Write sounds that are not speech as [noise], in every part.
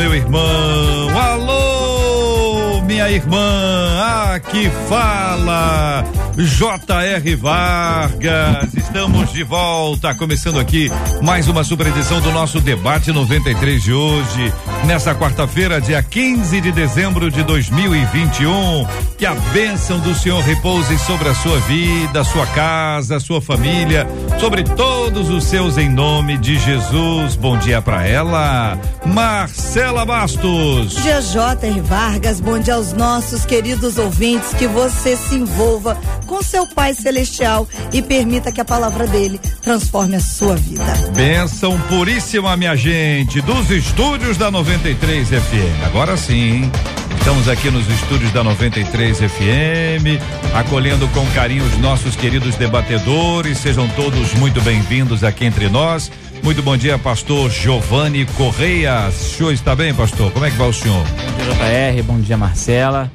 meu irmão. Alô, minha irmã. Aqui fala J.R. Vargas. Estamos de volta, começando aqui mais uma super edição do nosso debate 93 de hoje, nessa quarta-feira, dia 15 de dezembro de 2021. Que a bênção do Senhor repouse sobre a sua vida, sua casa, sua família, sobre todos os seus em nome de Jesus. Bom dia para ela, Marcela Bastos. Dia J.R. Vargas, bom dia aos nossos queridos ouvintes, que você se envolva com seu Pai Celestial e permita que a palavra dele transforme a sua vida. Bênção puríssima, minha gente, dos estúdios da 93 FM. Agora sim, estamos aqui nos estúdios da 93 FM, acolhendo com carinho os nossos queridos debatedores. Sejam todos muito bem-vindos aqui entre nós. Muito bom dia, pastor Giovanni Correia. O senhor está bem, pastor? Como é que vai o senhor? Bom dia, JR. Bom dia, Marcela.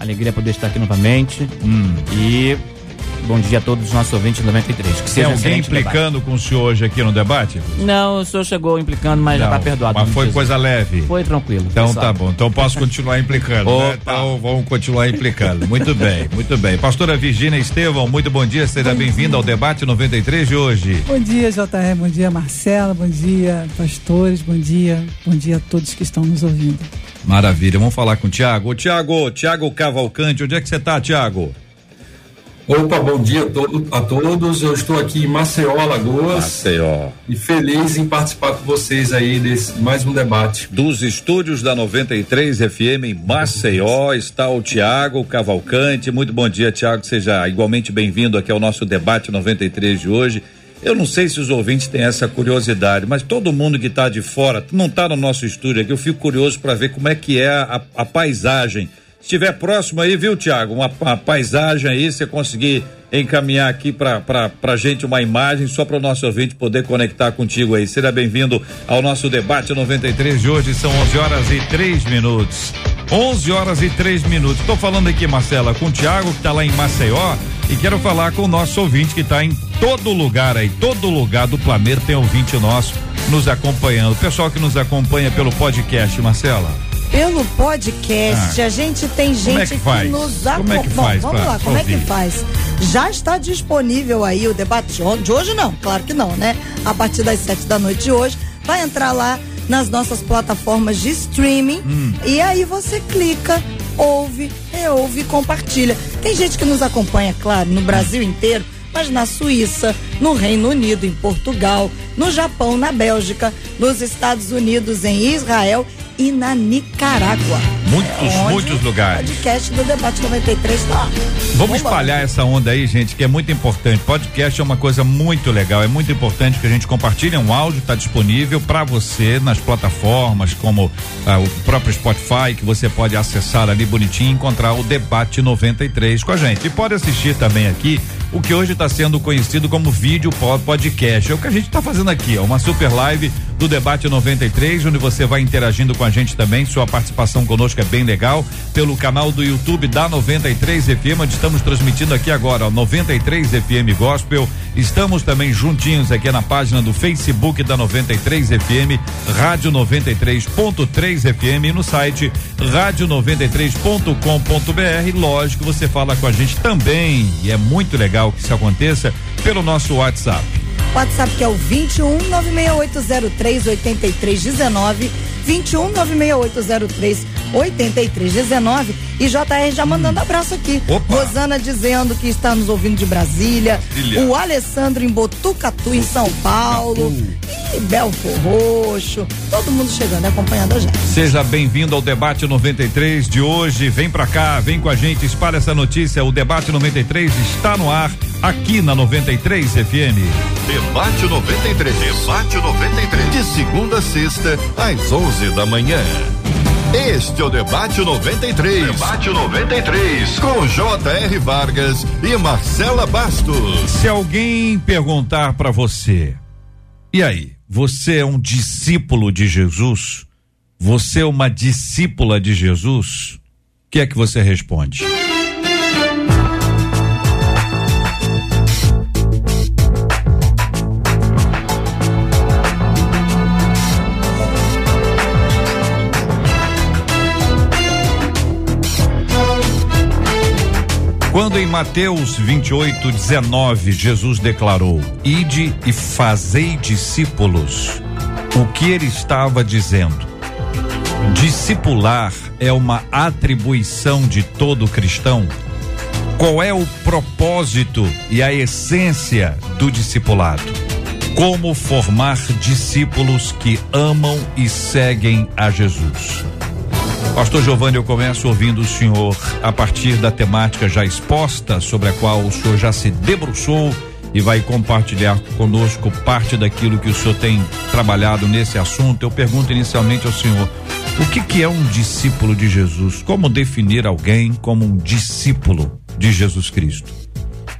Alegria poder estar aqui novamente. Hum. E bom dia a todos os nossos ouvintes 93. Que Tem seja alguém implicando com o senhor hoje aqui no debate? debate. Não, o senhor chegou implicando, mas já Não, está perdoado. Mas foi coisa leve. Foi tranquilo. Então pessoal. tá bom, então posso continuar implicando. né? Então vamos continuar implicando. Muito bem, muito bem. Pastora Virgínia Estevão, muito bom dia, seja bem-vinda ao debate 93 de hoje. Bom dia, JR. Bom dia, Marcela. Bom dia, pastores. Bom dia. Bom dia a todos que estão nos ouvindo. Maravilha, vamos falar com o Tiago. Tiago, Tiago Cavalcante, onde é que você tá, Tiago? Opa, bom dia a, todo- a todos. Eu estou aqui em Maceió, Alagoas, Maceió. e feliz em participar com vocês aí desse mais um debate. Dos estúdios da 93 FM em Maceió está o Tiago Cavalcante. Muito bom dia, Tiago. Seja igualmente bem-vindo aqui ao nosso debate 93 de hoje. Eu não sei se os ouvintes têm essa curiosidade, mas todo mundo que está de fora, não está no nosso estúdio aqui, eu fico curioso para ver como é que é a, a paisagem. Estiver próximo aí, viu, Tiago? Uma, uma paisagem aí, você conseguir encaminhar aqui para pra gente uma imagem, só para o nosso ouvinte poder conectar contigo aí. Seja bem-vindo ao nosso debate 93 de hoje, são 11 horas e 3 minutos. 11 horas e 3 minutos. Estou falando aqui, Marcela, com o Tiago, que está lá em Maceió, e quero falar com o nosso ouvinte que está em todo lugar aí, todo lugar do planeta tem ouvinte nosso nos acompanhando. O pessoal que nos acompanha pelo podcast, Marcela. Pelo podcast, Ah. a gente tem gente é que faz? nos Como é que acompanha. faz Vamos pra lá, como é que ouvir? faz? Já está disponível aí o debate de hoje- de hoje, não, claro que não, né? A partir das sete da noite de hoje, vai entrar lá nas nossas plataformas de streaming Hum. e aí você clica, ouve, reouve e compartilha. Tem gente que nos acompanha, claro, no Brasil inteiro, mas na Suíça, no Reino Unido, em Portugal, no Japão, na Bélgica, nos Estados Unidos, em Israel e na Nicarágua. Muitos, muitos lugares. Podcast do Debate 93 tá. Vamos espalhar essa onda aí, gente, que é muito importante. Podcast é uma coisa muito legal, é muito importante que a gente compartilhe um áudio, está disponível para você nas plataformas como ah, o próprio Spotify, que você pode acessar ali bonitinho e encontrar o Debate 93 com a gente. E pode assistir também aqui o que hoje está sendo conhecido como vídeo po- podcast. É o que a gente está fazendo aqui, ó, uma super live do Debate 93, onde você vai interagindo com a gente também. Sua participação conosco bem legal. Pelo canal do YouTube da 93 FM, onde estamos transmitindo aqui agora, ó, 93 FM Gospel. Estamos também juntinhos aqui na página do Facebook da 93 FM, Rádio 93.3 FM e no site rádio93.com.br. Lógico, você fala com a gente também, e é muito legal que isso aconteça pelo nosso WhatsApp. WhatsApp que é o 21 96803 8319. 21 96803 8319. E JR já mandando abraço aqui. Opa. Rosana dizendo que está nos ouvindo de Brasília. Brasília. O Alessandro em Botucatu, em São Paulo. E Belfor Roxo. Todo mundo chegando e acompanhando a gente. Seja bem-vindo ao debate 93 de hoje. Vem pra cá, vem com a gente, espalha essa notícia. O debate 93 está no ar aqui na 93 FM. Debate 93. Debate 93. De segunda a sexta, às 11 da manhã. Este é o Debate 93. Debate 93. Com J.R. Vargas e Marcela Bastos. Se alguém perguntar para você, e aí, você é um discípulo de Jesus? Você é uma discípula de Jesus? O que é que você responde? Quando em Mateus 28, 19, Jesus declarou: Ide e fazei discípulos, o que ele estava dizendo? Discipular é uma atribuição de todo cristão? Qual é o propósito e a essência do discipulado? Como formar discípulos que amam e seguem a Jesus? Pastor Giovanni, eu começo ouvindo o senhor a partir da temática já exposta, sobre a qual o senhor já se debruçou e vai compartilhar conosco parte daquilo que o senhor tem trabalhado nesse assunto. Eu pergunto inicialmente ao senhor: o que, que é um discípulo de Jesus? Como definir alguém como um discípulo de Jesus Cristo?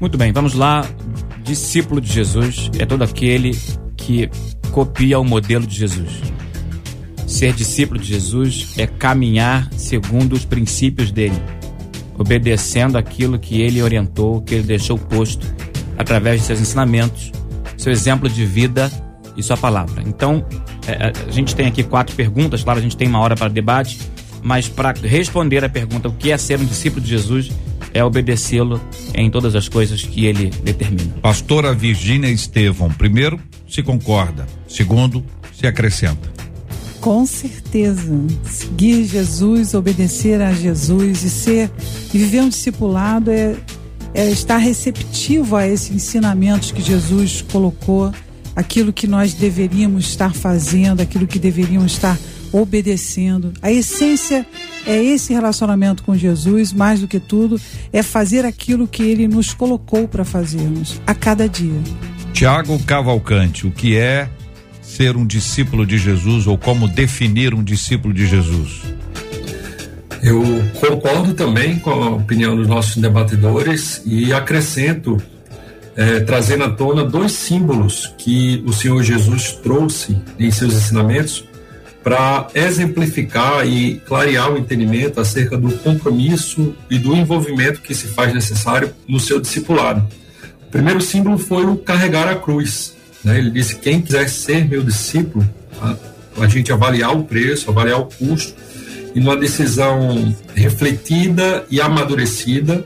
Muito bem, vamos lá. Discípulo de Jesus é todo aquele que copia o modelo de Jesus. Ser discípulo de Jesus é caminhar segundo os princípios dele, obedecendo aquilo que ele orientou, que ele deixou posto através de seus ensinamentos, seu exemplo de vida e sua palavra. Então, é, a gente tem aqui quatro perguntas, claro, a gente tem uma hora para debate, mas para responder a pergunta o que é ser um discípulo de Jesus é obedecê-lo em todas as coisas que ele determina. Pastora Virgínia Estevão, primeiro, se concorda, segundo, se acrescenta. Com certeza. Seguir Jesus, obedecer a Jesus e ser e viver um discipulado é, é estar receptivo a esses ensinamentos que Jesus colocou, aquilo que nós deveríamos estar fazendo, aquilo que deveríamos estar obedecendo. A essência é esse relacionamento com Jesus, mais do que tudo, é fazer aquilo que ele nos colocou para fazermos a cada dia. Tiago Cavalcante, o que é ser um discípulo de Jesus ou como definir um discípulo de Jesus? Eu concordo também com a opinião dos nossos debatedores e acrescento, é, trazendo à tona dois símbolos que o Senhor Jesus trouxe em seus ensinamentos para exemplificar e clarear o entendimento acerca do compromisso e do envolvimento que se faz necessário no seu discipulado. O primeiro símbolo foi o carregar a cruz. Né? Ele disse: quem quiser ser meu discípulo, a, a gente avaliar o preço, avaliar o custo, e numa decisão refletida e amadurecida,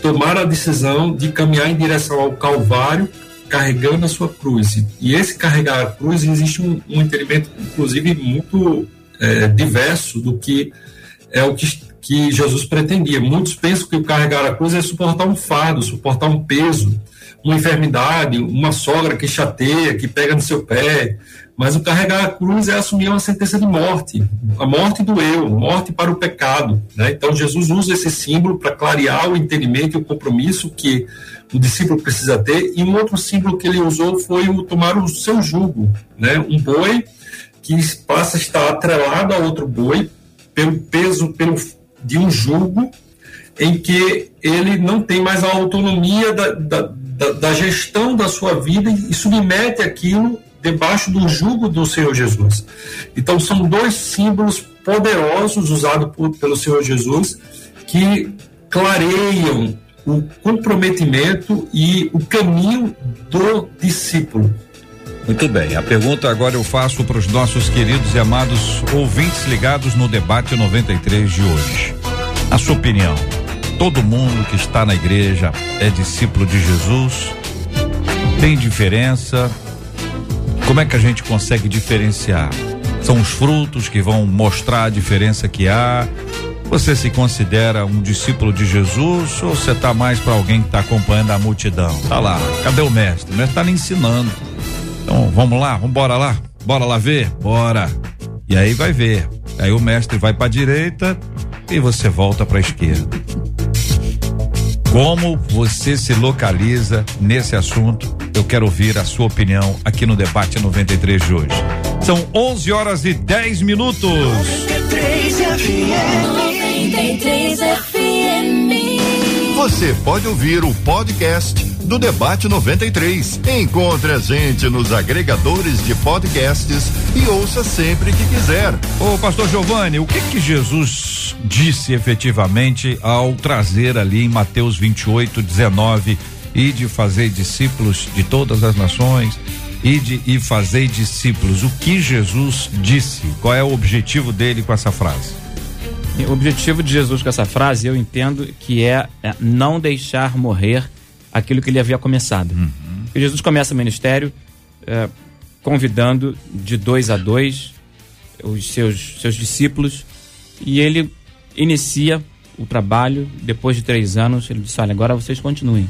tomar a decisão de caminhar em direção ao Calvário, carregando a sua cruz. E esse carregar a cruz existe um, um entendimento, inclusive, muito é, diverso do que é o que, que Jesus pretendia. Muitos pensam que o carregar a cruz é suportar um fardo, suportar um peso uma enfermidade, uma sogra que chateia, que pega no seu pé. Mas o carregar a cruz é assumir uma sentença de morte, a morte do eu, morte para o pecado. Né? Então Jesus usa esse símbolo para clarear o entendimento e o compromisso que o discípulo precisa ter. E um outro símbolo que ele usou foi o tomar o seu jugo, né? um boi que passa a estar atrelado a outro boi pelo peso pelo, de um jugo em que ele não tem mais a autonomia da, da da, da gestão da sua vida e submete aquilo debaixo do jugo do Senhor Jesus. Então são dois símbolos poderosos usados por, pelo Senhor Jesus que clareiam o comprometimento e o caminho do discípulo. Muito bem, a pergunta agora eu faço para os nossos queridos e amados ouvintes ligados no debate 93 de hoje. A sua opinião, todo mundo que está na igreja é discípulo de Jesus? Tem diferença? Como é que a gente consegue diferenciar? São os frutos que vão mostrar a diferença que há? Você se considera um discípulo de Jesus ou você está mais para alguém que está acompanhando a multidão? Tá lá, cadê o mestre? O mestre está lhe ensinando. Então vamos lá, vamos embora lá, bora lá ver, bora. E aí vai ver. Aí o mestre vai para a direita e você volta para a esquerda. Como você se localiza nesse assunto? Eu quero ouvir a sua opinião aqui no debate 93 de hoje. São 11 horas e 10 minutos. 93 93 FM. Você pode ouvir o podcast do Debate 93. Encontre a gente nos agregadores de podcasts e ouça sempre que quiser. Ô, pastor Giovanni, o que que Jesus disse efetivamente ao trazer ali em Mateus 28, 19 e de fazer discípulos de todas as nações? e de e fazer discípulos. O que Jesus disse? Qual é o objetivo dele com essa frase? O objetivo de Jesus com essa frase, eu entendo que é, é não deixar morrer aquilo que ele havia começado. Uhum. Jesus começa o ministério é, convidando de dois a dois os seus, seus discípulos e ele inicia o trabalho. Depois de três anos, ele disse: Olha, agora vocês continuem.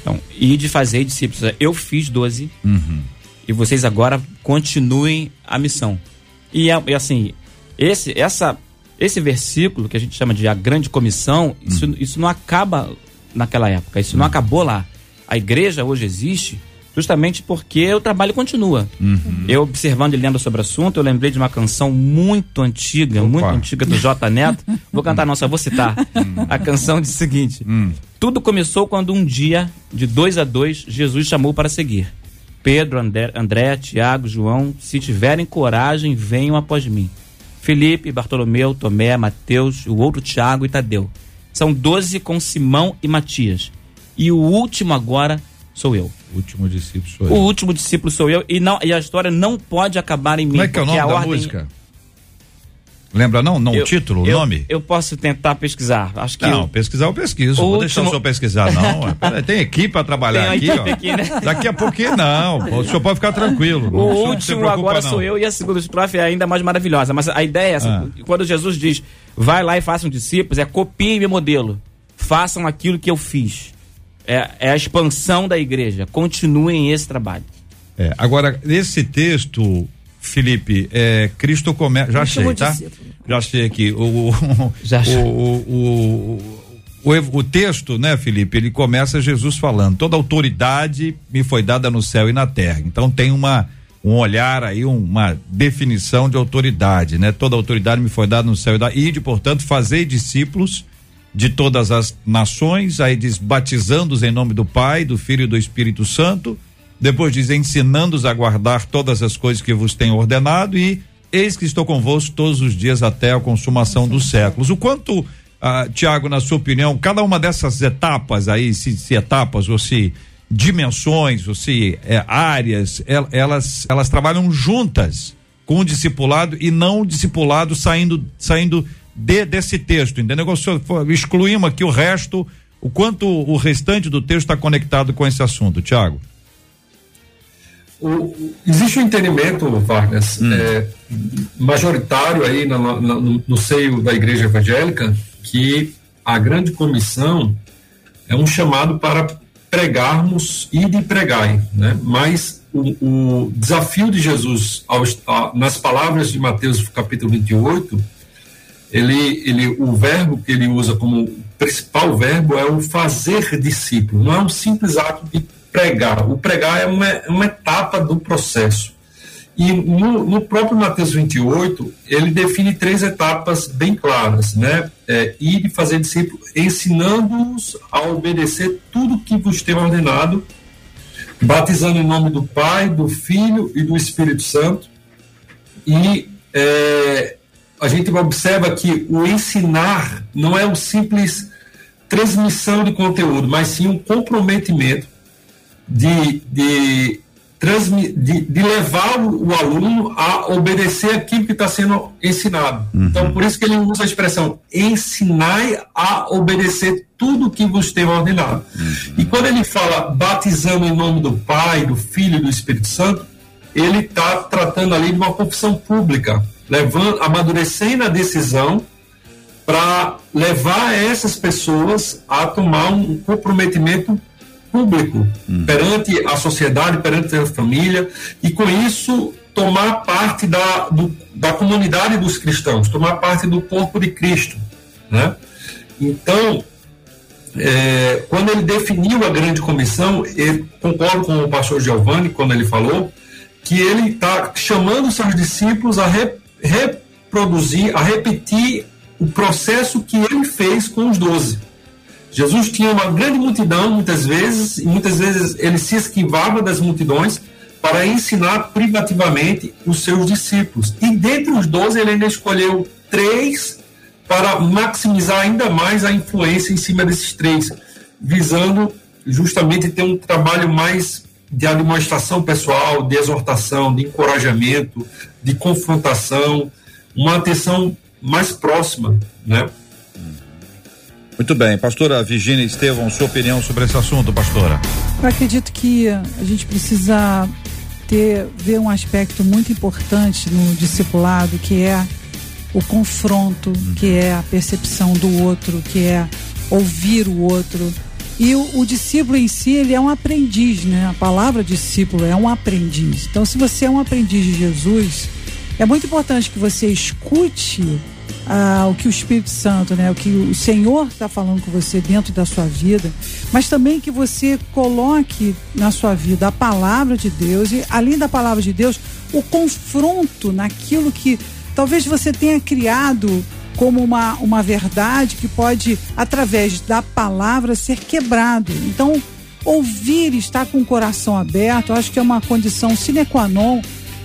Então, e de fazer discípulos. Eu fiz doze uhum. e vocês agora continuem a missão. E, e assim, esse, essa, esse versículo que a gente chama de a grande comissão, isso, uhum. isso não acaba naquela época. Isso não acabou lá. A igreja hoje existe justamente porque o trabalho continua. Uhum. Eu observando e lendo sobre o assunto, eu lembrei de uma canção muito antiga, Opa. muito antiga do J Neto. [laughs] Vou cantar, não, só vou citar. Uhum. A canção diz o seguinte: uhum. Tudo começou quando um dia, de dois a dois, Jesus chamou para seguir. Pedro, André, André Tiago, João, se tiverem coragem, venham após mim. Felipe, Bartolomeu, Tomé, Mateus, o outro Tiago e Tadeu. São doze com Simão e Matias. E o último agora sou eu. O último discípulo sou eu. O último discípulo sou eu. E, não, e a história não pode acabar em mim. Como é que é o nome da ordem... música? Lembra não? Não eu, o título, o nome? Eu posso tentar pesquisar. Acho que não, eu... pesquisar eu pesquiso. Vou último... deixar o senhor pesquisar, não. [laughs] tem equipe para trabalhar aqui, ó. Aqui, né? Daqui a pouquinho não. O senhor pode ficar tranquilo. O último agora não. sou eu e a segunda estrofe é ainda mais maravilhosa. Mas a ideia é essa, ah. quando Jesus diz, vai lá e façam discípulos, é copiem meu modelo. Façam aquilo que eu fiz. É, é a expansão da igreja. Continuem esse trabalho. É, agora, esse texto Felipe, é, Cristo começa. Já achei, tá? Já achei aqui. O, o, [laughs] Já achei. O, o, o, o, texto, né, Felipe? Ele começa Jesus falando: toda autoridade me foi dada no céu e na terra. Então tem uma um olhar aí, uma definição de autoridade, né? Toda autoridade me foi dada no céu e da e portanto, fazer discípulos de todas as nações, aí diz batizando-os em nome do Pai, do Filho e do Espírito Santo depois diz: ensinando-os a guardar todas as coisas que vos tenho ordenado, e eis que estou convosco todos os dias até a consumação dos séculos. O quanto, ah, Tiago, na sua opinião, cada uma dessas etapas aí, se, se etapas ou se dimensões, ou se é, áreas, elas, elas trabalham juntas com o discipulado e não o discipulado saindo, saindo de, desse texto, entendeu? Excluímos aqui o resto, o quanto o restante do texto está conectado com esse assunto, Tiago. O, existe um entendimento, Vargas, hum. é, majoritário aí no, no, no, seio da igreja evangélica que a grande comissão é um chamado para pregarmos e de pregar, né? Mas o, o desafio de Jesus ao, nas palavras de Mateus capítulo 28, ele, ele, o verbo que ele usa como principal verbo é o fazer discípulo, não é um simples ato de pregar. O pregar é uma, uma etapa do processo. E no, no, próprio Mateus 28, ele define três etapas bem claras, né? É, ir e fazer discípulos, ensinando-os a obedecer tudo que vos tem ordenado, batizando em nome do Pai, do Filho e do Espírito Santo. E é, a gente observa que o ensinar não é um simples transmissão de conteúdo, mas sim um comprometimento de, de, de, de levar o, o, aluno a obedecer aquilo que está sendo ensinado. Uhum. Então, por isso que ele usa a expressão ensinai a obedecer tudo que vos tem ordenado. Uhum. E quando ele fala batizando em nome do Pai, do Filho e do Espírito Santo, ele está tratando ali de uma confissão pública, levando, amadurecendo a decisão para levar essas pessoas a tomar um comprometimento público hum. perante a sociedade, perante a família, e com isso tomar parte da, do, da comunidade dos cristãos, tomar parte do corpo de Cristo. Né? Então, é, quando ele definiu a grande comissão, eu concordo com o pastor Giovanni quando ele falou que ele está chamando seus discípulos a re, re, reproduzir, a repetir o processo que ele fez com os doze. Jesus tinha uma grande multidão, muitas vezes, e muitas vezes ele se esquivava das multidões para ensinar privativamente os seus discípulos. E dentre os doze, ele ainda escolheu três para maximizar ainda mais a influência em cima desses três, visando justamente ter um trabalho mais de administração pessoal, de exortação, de encorajamento, de confrontação, uma atenção mais próxima, né? Muito bem, pastora Virginia Estevão, sua opinião sobre esse assunto, pastora? Eu acredito que a gente precisa ter ver um aspecto muito importante no discipulado, que é o confronto, que é a percepção do outro, que é ouvir o outro. E o, o, discípulo em si, ele é um aprendiz, né? A palavra discípulo é um aprendiz. Então, se você é um aprendiz de Jesus, é muito importante que você escute ah, o que o Espírito Santo, né, o que o Senhor está falando com você dentro da sua vida, mas também que você coloque na sua vida a palavra de Deus e, além da palavra de Deus, o confronto naquilo que talvez você tenha criado como uma, uma verdade que pode, através da palavra, ser quebrado. Então, ouvir estar com o coração aberto, acho que é uma condição sine qua non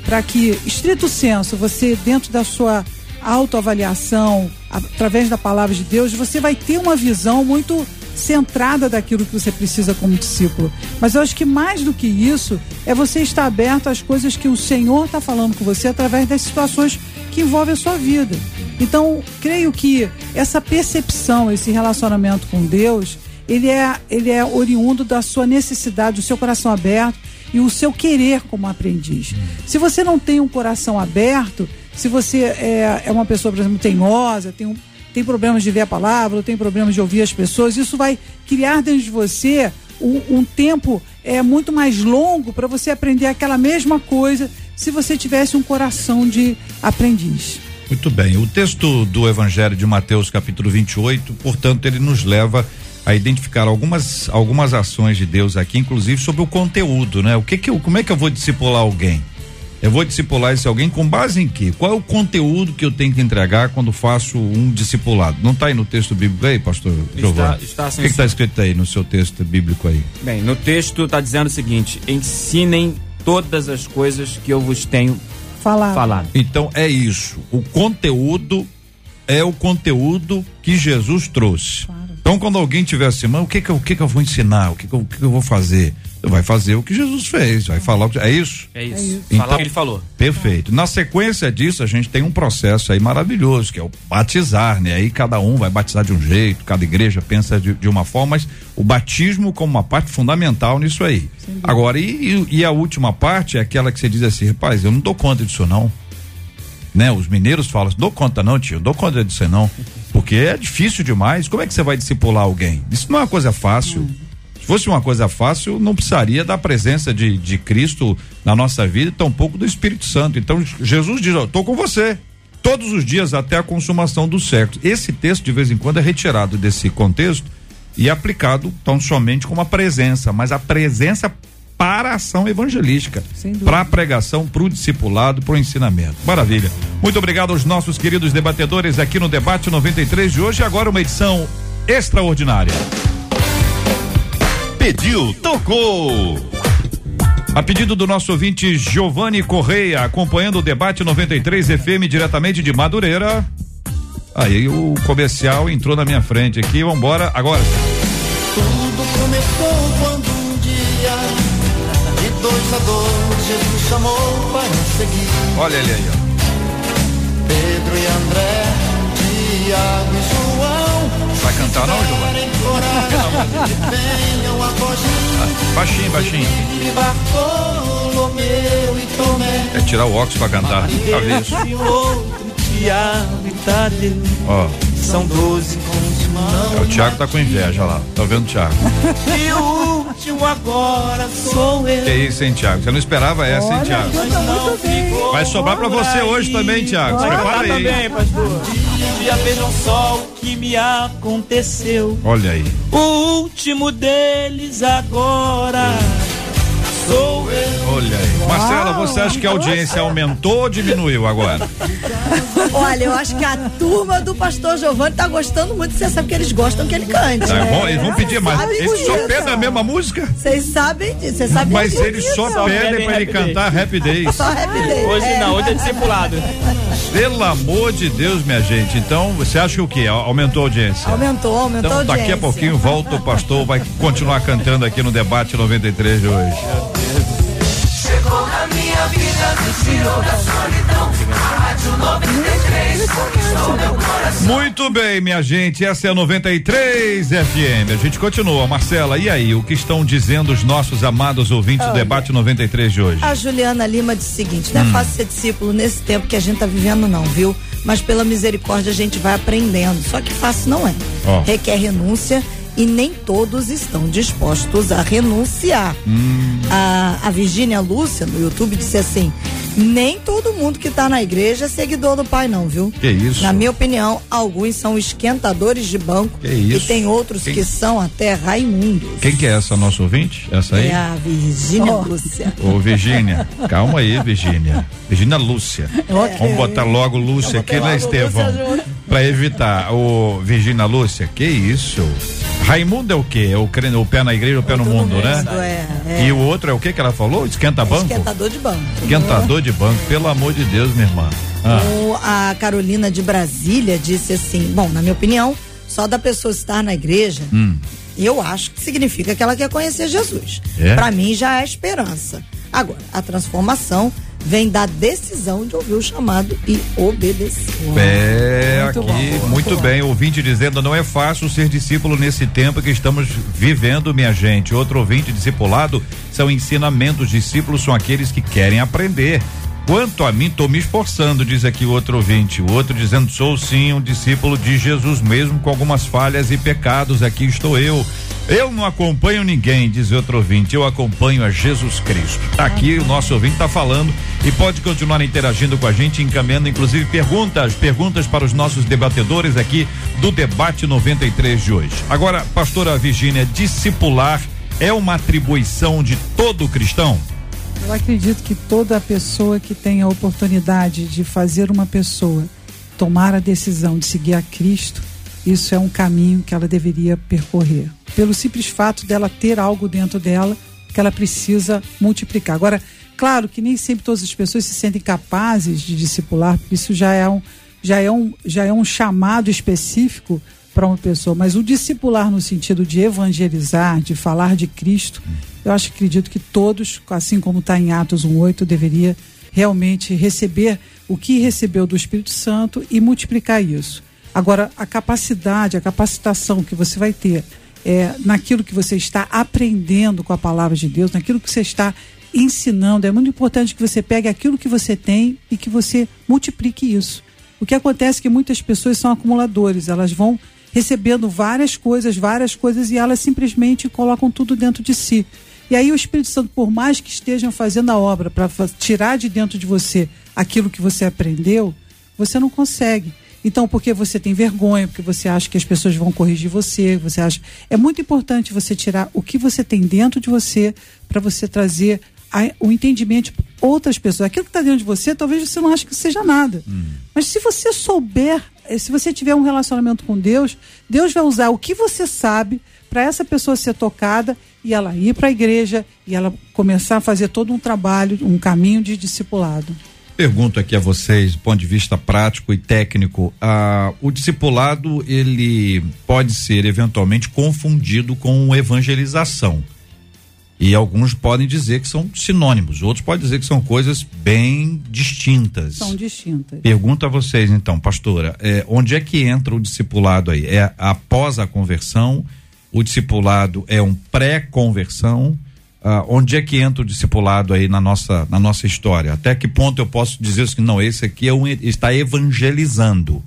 para que, estrito senso, você, dentro da sua autoavaliação, através da palavra de Deus, você vai ter uma visão muito centrada daquilo que você precisa como discípulo. Mas eu acho que mais do que isso é você estar aberto às coisas que o Senhor está falando com você através das situações que envolvem a sua vida. Então, creio que essa percepção, esse relacionamento com Deus, ele é, ele é oriundo da sua necessidade, do seu coração aberto e o seu querer como aprendiz. Se você não tem um coração aberto, se você é, é uma pessoa, por exemplo, teimosa, tem, um, tem problemas de ver a palavra, ou tem problemas de ouvir as pessoas, isso vai criar dentro de você um, um tempo é, muito mais longo para você aprender aquela mesma coisa se você tivesse um coração de aprendiz. Muito bem. O texto do Evangelho de Mateus, capítulo 28, portanto, ele nos leva a identificar algumas algumas ações de Deus aqui, inclusive sobre o conteúdo, né? O que que eu, como é que eu vou discipular alguém? Eu vou discipular esse alguém com base em quê? Qual é o conteúdo que eu tenho que entregar quando faço um discipulado? Não está aí no texto bíblico aí, pastor Giovanni? Está, está O que está escrito aí no seu texto bíblico aí? Bem, no texto está dizendo o seguinte: ensinem todas as coisas que eu vos tenho falado. falado. Então é isso. O conteúdo é o conteúdo que Jesus trouxe. Claro. Então, quando alguém tiver assim, mas o que que eu, o que que eu vou ensinar? O que que eu, o que que eu vou fazer? Vai fazer o que Jesus fez, vai falar o que. É isso? É isso. É isso. Então, falar o que ele falou. Perfeito. Na sequência disso, a gente tem um processo aí maravilhoso, que é o batizar, né? Aí cada um vai batizar de um jeito, cada igreja pensa de, de uma forma, mas o batismo como uma parte fundamental nisso aí. Agora, e, e, a última parte é aquela que você diz assim, rapaz, eu não dou conta disso não. Né? Os mineiros falam, dou conta não, tio, dou conta disso não. Porque é difícil demais. Como é que você vai discipular alguém? Isso não é uma coisa fácil. Hum. Se fosse uma coisa fácil, não precisaria da presença de, de Cristo na nossa vida, tampouco do Espírito Santo. Então Jesus diz: estou com você todos os dias até a consumação do século. Esse texto, de vez em quando, é retirado desse contexto e aplicado tão somente como a presença, mas a presença para a ação evangelística, para a pregação, para o discipulado, para o ensinamento. Maravilha. Muito obrigado aos nossos queridos debatedores aqui no Debate 93 de hoje. Agora uma edição extraordinária pediu, tocou. A pedido do nosso ouvinte Giovanni Correia, acompanhando o debate 93 FM diretamente de Madureira. Aí o comercial entrou na minha frente aqui, vambora agora. Tudo começou quando um dia, de dois a dois, Jesus chamou para seguir. Olha ele aí, ó. Pedro e André, Tiago e João. Cantar não, Giovanni? [laughs] baixinho, baixinho. É tirar o óculos pra cantar. Avesso. Ó. São doze com É, o Thiago tá com inveja lá. Tá vendo [laughs] o Thiago? E o último agora sou eu. Que isso, hein, Thiago? Você não esperava essa, hein, Thiago? Vai sobrar pra você hoje também, Thiago. Se prepara aí. também, pastor. Dia vejam só o que me aconteceu. Olha aí. O último deles agora. Sou eu. Olha aí. Marcela, você acha que a audiência aumentou ou diminuiu agora? [laughs] Olha, eu acho que a turma do pastor Giovanni tá gostando muito. Você sabe que eles gostam que ele cante. Tá bom, eles vão pedir mais. Eles só pedem a mesma música? Vocês sabem disso, vocês sabem Mas eles só pedem pra ele Happy cantar Happy Days. Só rap dele. Hoje É. não, hoje é discipulado. Pelo amor de Deus, minha gente. Então, você acha o quê? Aumentou a audiência? Aumentou, aumentou Então, a daqui a audiência. pouquinho volta o pastor, vai continuar cantando aqui no debate 93 de hoje. Chegou na minha vida, tirou da solidão. A Rádio 93 conquistou meu coração. Muito bem, minha gente, essa é a 93 FM. A gente continua. Marcela, e aí? O que estão dizendo os nossos amados ouvintes do debate 93 de hoje? A Juliana Lima disse o seguinte: Hum. não é fácil ser discípulo nesse tempo que a gente tá vivendo, não, viu? Mas pela misericórdia a gente vai aprendendo. Só que fácil não é. Ó. Requer renúncia e nem todos estão dispostos a renunciar. Hum. A, a Virgínia Lúcia, no YouTube, disse assim: nem todo mundo que tá na igreja é seguidor do pai, não, viu? Que isso? Na minha opinião, alguns são esquentadores de banco Que isso? e tem outros Quem- que são até raimundos. Quem que é essa nossa ouvinte? Essa aí? É a Virgínia Lúcia. Ô, Virgínia, calma aí, Virgínia. Virgínia Lúcia. Vamos botar logo Lúcia aqui, né, Estevão? Pra evitar. Ô, Virgínia Lúcia, que isso? Raimundo é o quê? É o, crê- o pé na igreja, o pé no mundo, né? É, é. E o outro é o que que ela falou? Esquenta banco? Esquentador de banco. Esquentador de banco, pelo amor de Deus, minha irmã. Ah, O- a Carolina de Brasília disse assim: bom, na minha opinião, só da pessoa estar na igreja, Hum. eu acho que significa que ela quer conhecer Jesus. É? Pra mim já é esperança. Agora, a transformação vem da decisão de ouvir o chamado e obedecer. É, Muito aqui, bom, muito, bom. bem. Ouvinte dizendo, não é fácil ser discípulo nesse tempo que estamos vivendo, minha gente. Outro ouvinte discipulado são ensinamentos. Discípulos são aqueles que querem aprender. Quanto a mim, estou me esforçando, diz aqui o outro ouvinte. O outro dizendo, sou sim um discípulo de Jesus, mesmo com algumas falhas e pecados. Aqui estou eu. Eu não acompanho ninguém, diz outro ouvinte. Eu acompanho a Jesus Cristo. Tá aqui o nosso ouvinte está falando e pode continuar interagindo com a gente, encaminhando inclusive perguntas, perguntas para os nossos debatedores aqui do debate 93 de hoje. Agora, pastora Virgínia, discipular é uma atribuição de todo cristão? Eu acredito que toda pessoa que tem a oportunidade de fazer uma pessoa tomar a decisão de seguir a Cristo, isso é um caminho que ela deveria percorrer. Pelo simples fato dela ter algo dentro dela que ela precisa multiplicar. Agora, claro que nem sempre todas as pessoas se sentem capazes de discipular, isso já é um, já é um, já é um chamado específico para uma pessoa, mas o discipular no sentido de evangelizar, de falar de Cristo, eu acho acredito que todos, assim como está em Atos 1:8, deveria realmente receber o que recebeu do Espírito Santo e multiplicar isso. Agora, a capacidade, a capacitação que você vai ter é, naquilo que você está aprendendo com a palavra de Deus, naquilo que você está ensinando, é muito importante que você pegue aquilo que você tem e que você multiplique isso. O que acontece é que muitas pessoas são acumuladores, elas vão recebendo várias coisas, várias coisas e elas simplesmente colocam tudo dentro de si. E aí o Espírito Santo, por mais que estejam fazendo a obra para tirar de dentro de você aquilo que você aprendeu, você não consegue. Então, porque você tem vergonha, porque você acha que as pessoas vão corrigir você, você acha. É muito importante você tirar o que você tem dentro de você para você trazer a- o entendimento para outras pessoas. Aquilo que está dentro de você, talvez você não ache que seja nada. Mas se você souber, eh, se você tiver um relacionamento com Deus, Deus vai usar o que você sabe para essa pessoa ser tocada e ela ir para a igreja e ela começar a fazer todo um trabalho, um caminho de discipulado. Pergunto aqui a vocês, do ponto de vista prático e técnico, ah, o discipulado ele pode ser eventualmente confundido com evangelização. E alguns podem dizer que são sinônimos, outros podem dizer que são coisas bem distintas. São distintas. Pergunto a vocês então, pastora, é, onde é que entra o discipulado aí? É após a conversão? O discipulado é um pré-conversão? Ah, onde é que entra o discipulado aí na nossa, na nossa história? Até que ponto eu posso dizer assim, não, esse aqui é um, está evangelizando.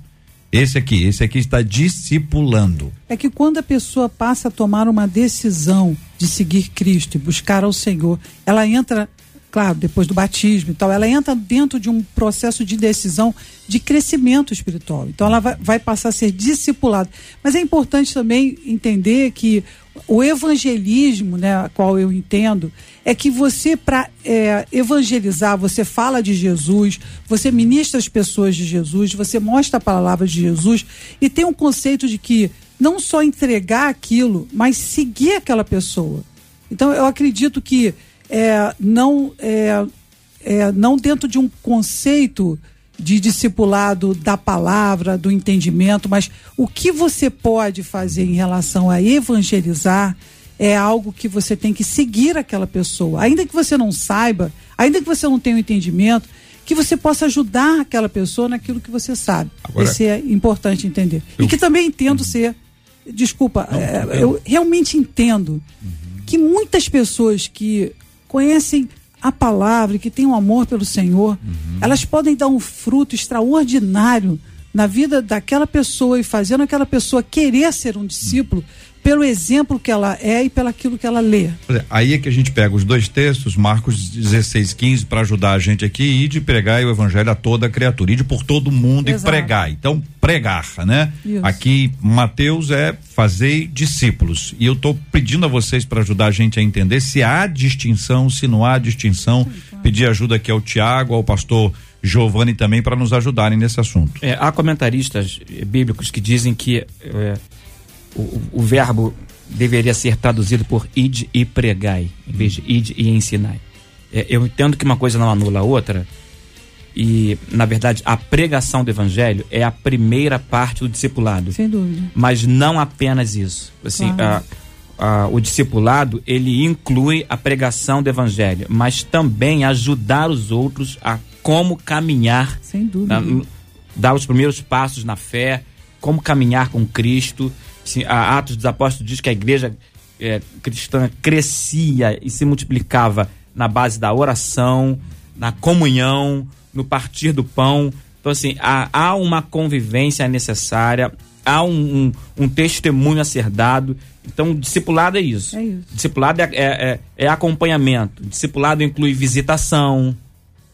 Esse aqui, esse aqui está discipulando. É que quando a pessoa passa a tomar uma decisão de seguir Cristo e buscar ao Senhor, ela entra claro, depois do batismo e tal, ela entra dentro de um processo de decisão de crescimento espiritual. Então ela vai, vai passar a ser discipulada. Mas é importante também entender que o evangelismo, né, a qual eu entendo, é que você, para é, evangelizar, você fala de Jesus, você ministra as pessoas de Jesus, você mostra a palavra de Jesus e tem um conceito de que não só entregar aquilo, mas seguir aquela pessoa. Então eu acredito que é, não, é, é, não dentro de um conceito de discipulado da palavra, do entendimento, mas o que você pode fazer em relação a evangelizar é algo que você tem que seguir aquela pessoa. Ainda que você não saiba, ainda que você não tenha o um entendimento, que você possa ajudar aquela pessoa naquilo que você sabe. Agora, Esse é importante entender. Eu... E que também entendo uhum. ser. Desculpa, não, é, eu realmente entendo uhum. que muitas pessoas que conhecem a palavra, que têm um amor pelo Senhor, uhum. elas podem dar um fruto extraordinário na vida daquela pessoa e fazendo aquela pessoa querer ser um discípulo pelo exemplo que ela é e pelo aquilo que ela lê. Aí é que a gente pega os dois textos, Marcos 16, 15, para ajudar a gente aqui e de pregar o evangelho a toda a criatura, e de por todo mundo Exato. e pregar. Então, pregar, né? Isso. Aqui, Mateus é fazer discípulos. E eu estou pedindo a vocês para ajudar a gente a entender se há distinção, se não há distinção. Sim, claro. Pedir ajuda aqui ao Tiago, ao pastor Giovanni também para nos ajudarem nesse assunto. É, há comentaristas bíblicos que dizem que é, o, o, verbo deveria ser traduzido por id e pregai, em vez de id e ensinai. É, eu entendo que uma coisa não anula a outra, e, na verdade, a pregação do evangelho é a primeira parte do discipulado. Sem dúvida. Mas não apenas isso. Assim, claro. a, a, o discipulado, ele inclui a pregação do evangelho, mas também ajudar os outros a como caminhar. Sem dúvida. Na, dar os primeiros passos na fé, como caminhar com Cristo. A Atos dos Apóstolos diz que a igreja é, cristã crescia e se multiplicava na base da oração, na comunhão, no partir do pão. Então, assim, há, há uma convivência necessária, há um, um, um, testemunho a ser dado. Então, discipulado é isso. É isso. Discipulado é, é, é, é acompanhamento. Discipulado inclui visitação.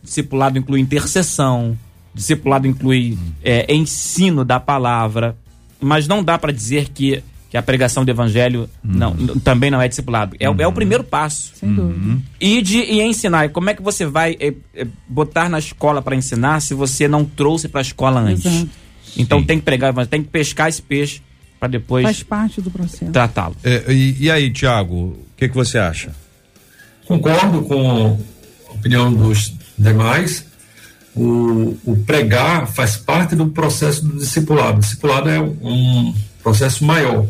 Discipulado inclui intercessão. Discipulado inclui é, ensino da palavra mas não dá para dizer que, que a pregação do evangelho uhum. não, também não é discipulado. É, uhum. é o primeiro passo. Sem dúvida. Uhum. E de e ensinar. Como é que você vai é, é, botar na escola para ensinar se você não trouxe para a escola antes? Exato. Então Sim. tem que pregar, tem que pescar esse peixe para depois. Faz parte do processo. Tratá-lo. É, e, e, aí, Tiago, o que, que você acha? Concordo com a opinião dos demais o, o, pregar faz parte do processo do discipulado. O discipulado é um processo maior.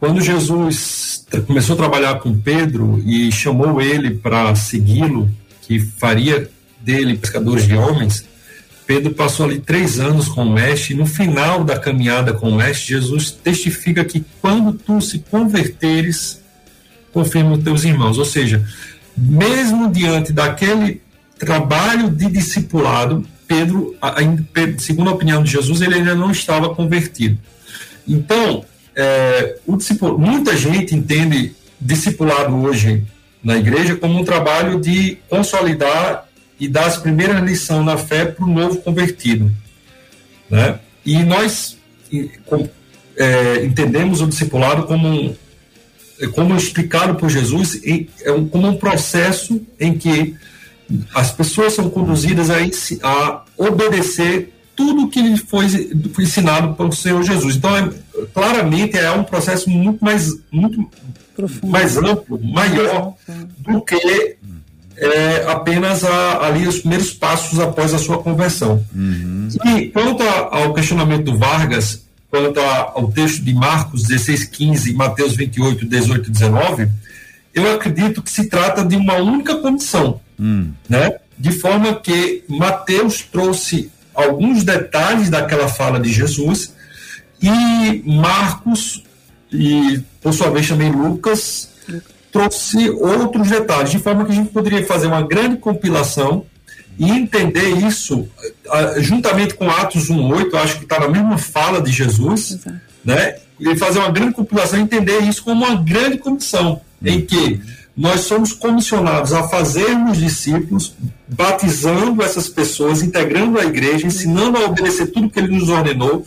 Quando Jesus começou a trabalhar com Pedro e chamou ele para segui-lo, que faria dele pescadores de homens, Pedro passou ali três anos com o mestre, e no final da caminhada com o mestre, Jesus testifica que quando tu se converteres, confirma os teus irmãos. Ou seja, mesmo diante daquele trabalho de discipulado, Pedro, segundo a opinião de Jesus, ele ainda não estava convertido. Então, é, muita gente entende discipulado hoje na igreja como um trabalho de consolidar e dar as primeiras lições na fé para o novo convertido. Né? E nós é, entendemos o discipulado como, como explicado por Jesus, é como um processo em que as pessoas são conduzidas a, a obedecer tudo que lhe foi, foi ensinado pelo Senhor Jesus. Então, é, claramente é um processo muito mais, muito mais amplo, maior do que é, apenas a, ali os primeiros passos após a sua conversão. Uhum. E quanto a, ao questionamento do Vargas, quanto a, ao texto de Marcos 16, 15 e Mateus 28, 18 e 19, eu acredito que se trata de uma única condição Hum. Né? De forma que Mateus trouxe alguns detalhes daquela fala de Jesus e Marcos e por sua vez também Lucas trouxe outros detalhes, de forma que a gente poderia fazer uma grande compilação e entender isso juntamente com Atos 1:8, acho que está na mesma fala de Jesus, Exato. né? E fazer uma grande compilação e entender isso como uma grande comissão, hum. em que nós somos comissionados a fazermos discípulos, batizando essas pessoas, integrando a igreja, ensinando a obedecer tudo que ele nos ordenou,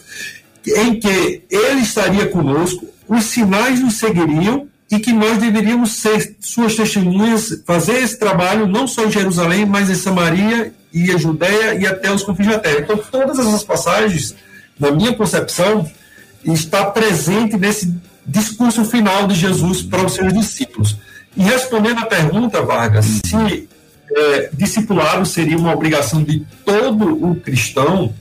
em que ele estaria conosco, os sinais nos seguiriam e que nós deveríamos ser suas testemunhas, fazer esse trabalho não só em Jerusalém, mas em Samaria e a Judéia e até os confins da terra. Então, todas essas passagens, na minha concepção, está presente nesse discurso final de Jesus para os seus discípulos. E respondendo à pergunta, Vargas, se é, discipulado seria uma obrigação de todo o cristão,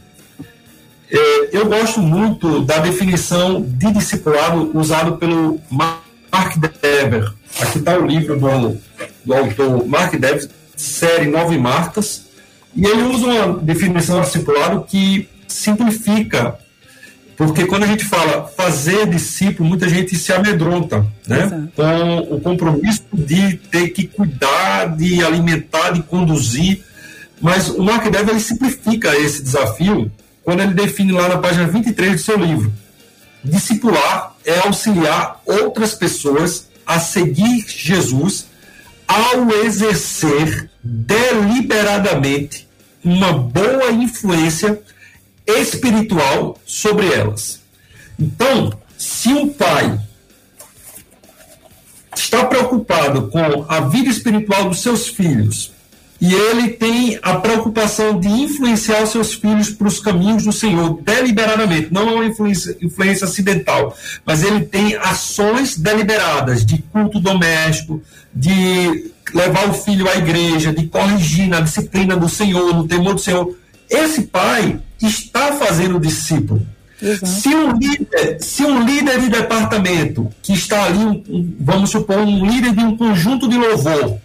é, eu gosto muito da definição de discipulado usado pelo Mark Dever. Aqui está o livro do, do autor Mark Dever, série Nove Martas, e ele usa uma definição de discipulado que simplifica porque quando a gente fala fazer discípulo, muita gente se amedronta, né? Exato. Com o compromisso de ter que cuidar, de alimentar, de conduzir. Mas o Mark Dever ele simplifica esse desafio quando ele define lá na página 23 do seu livro. Discipular é auxiliar outras pessoas a seguir Jesus ao exercer deliberadamente uma boa influência espiritual sobre elas. Então, se um pai está preocupado com a vida espiritual dos seus filhos e ele tem a preocupação de influenciar os seus filhos para os caminhos do Senhor deliberadamente, não é uma influência, influência acidental, mas ele tem ações deliberadas de culto doméstico, de levar o filho à igreja, de corrigir na disciplina do Senhor, no temor do Senhor. Esse pai está fazendo discípulo. Se um, líder, se um líder de departamento que está ali, um, um, vamos supor, um líder de um conjunto de louvor,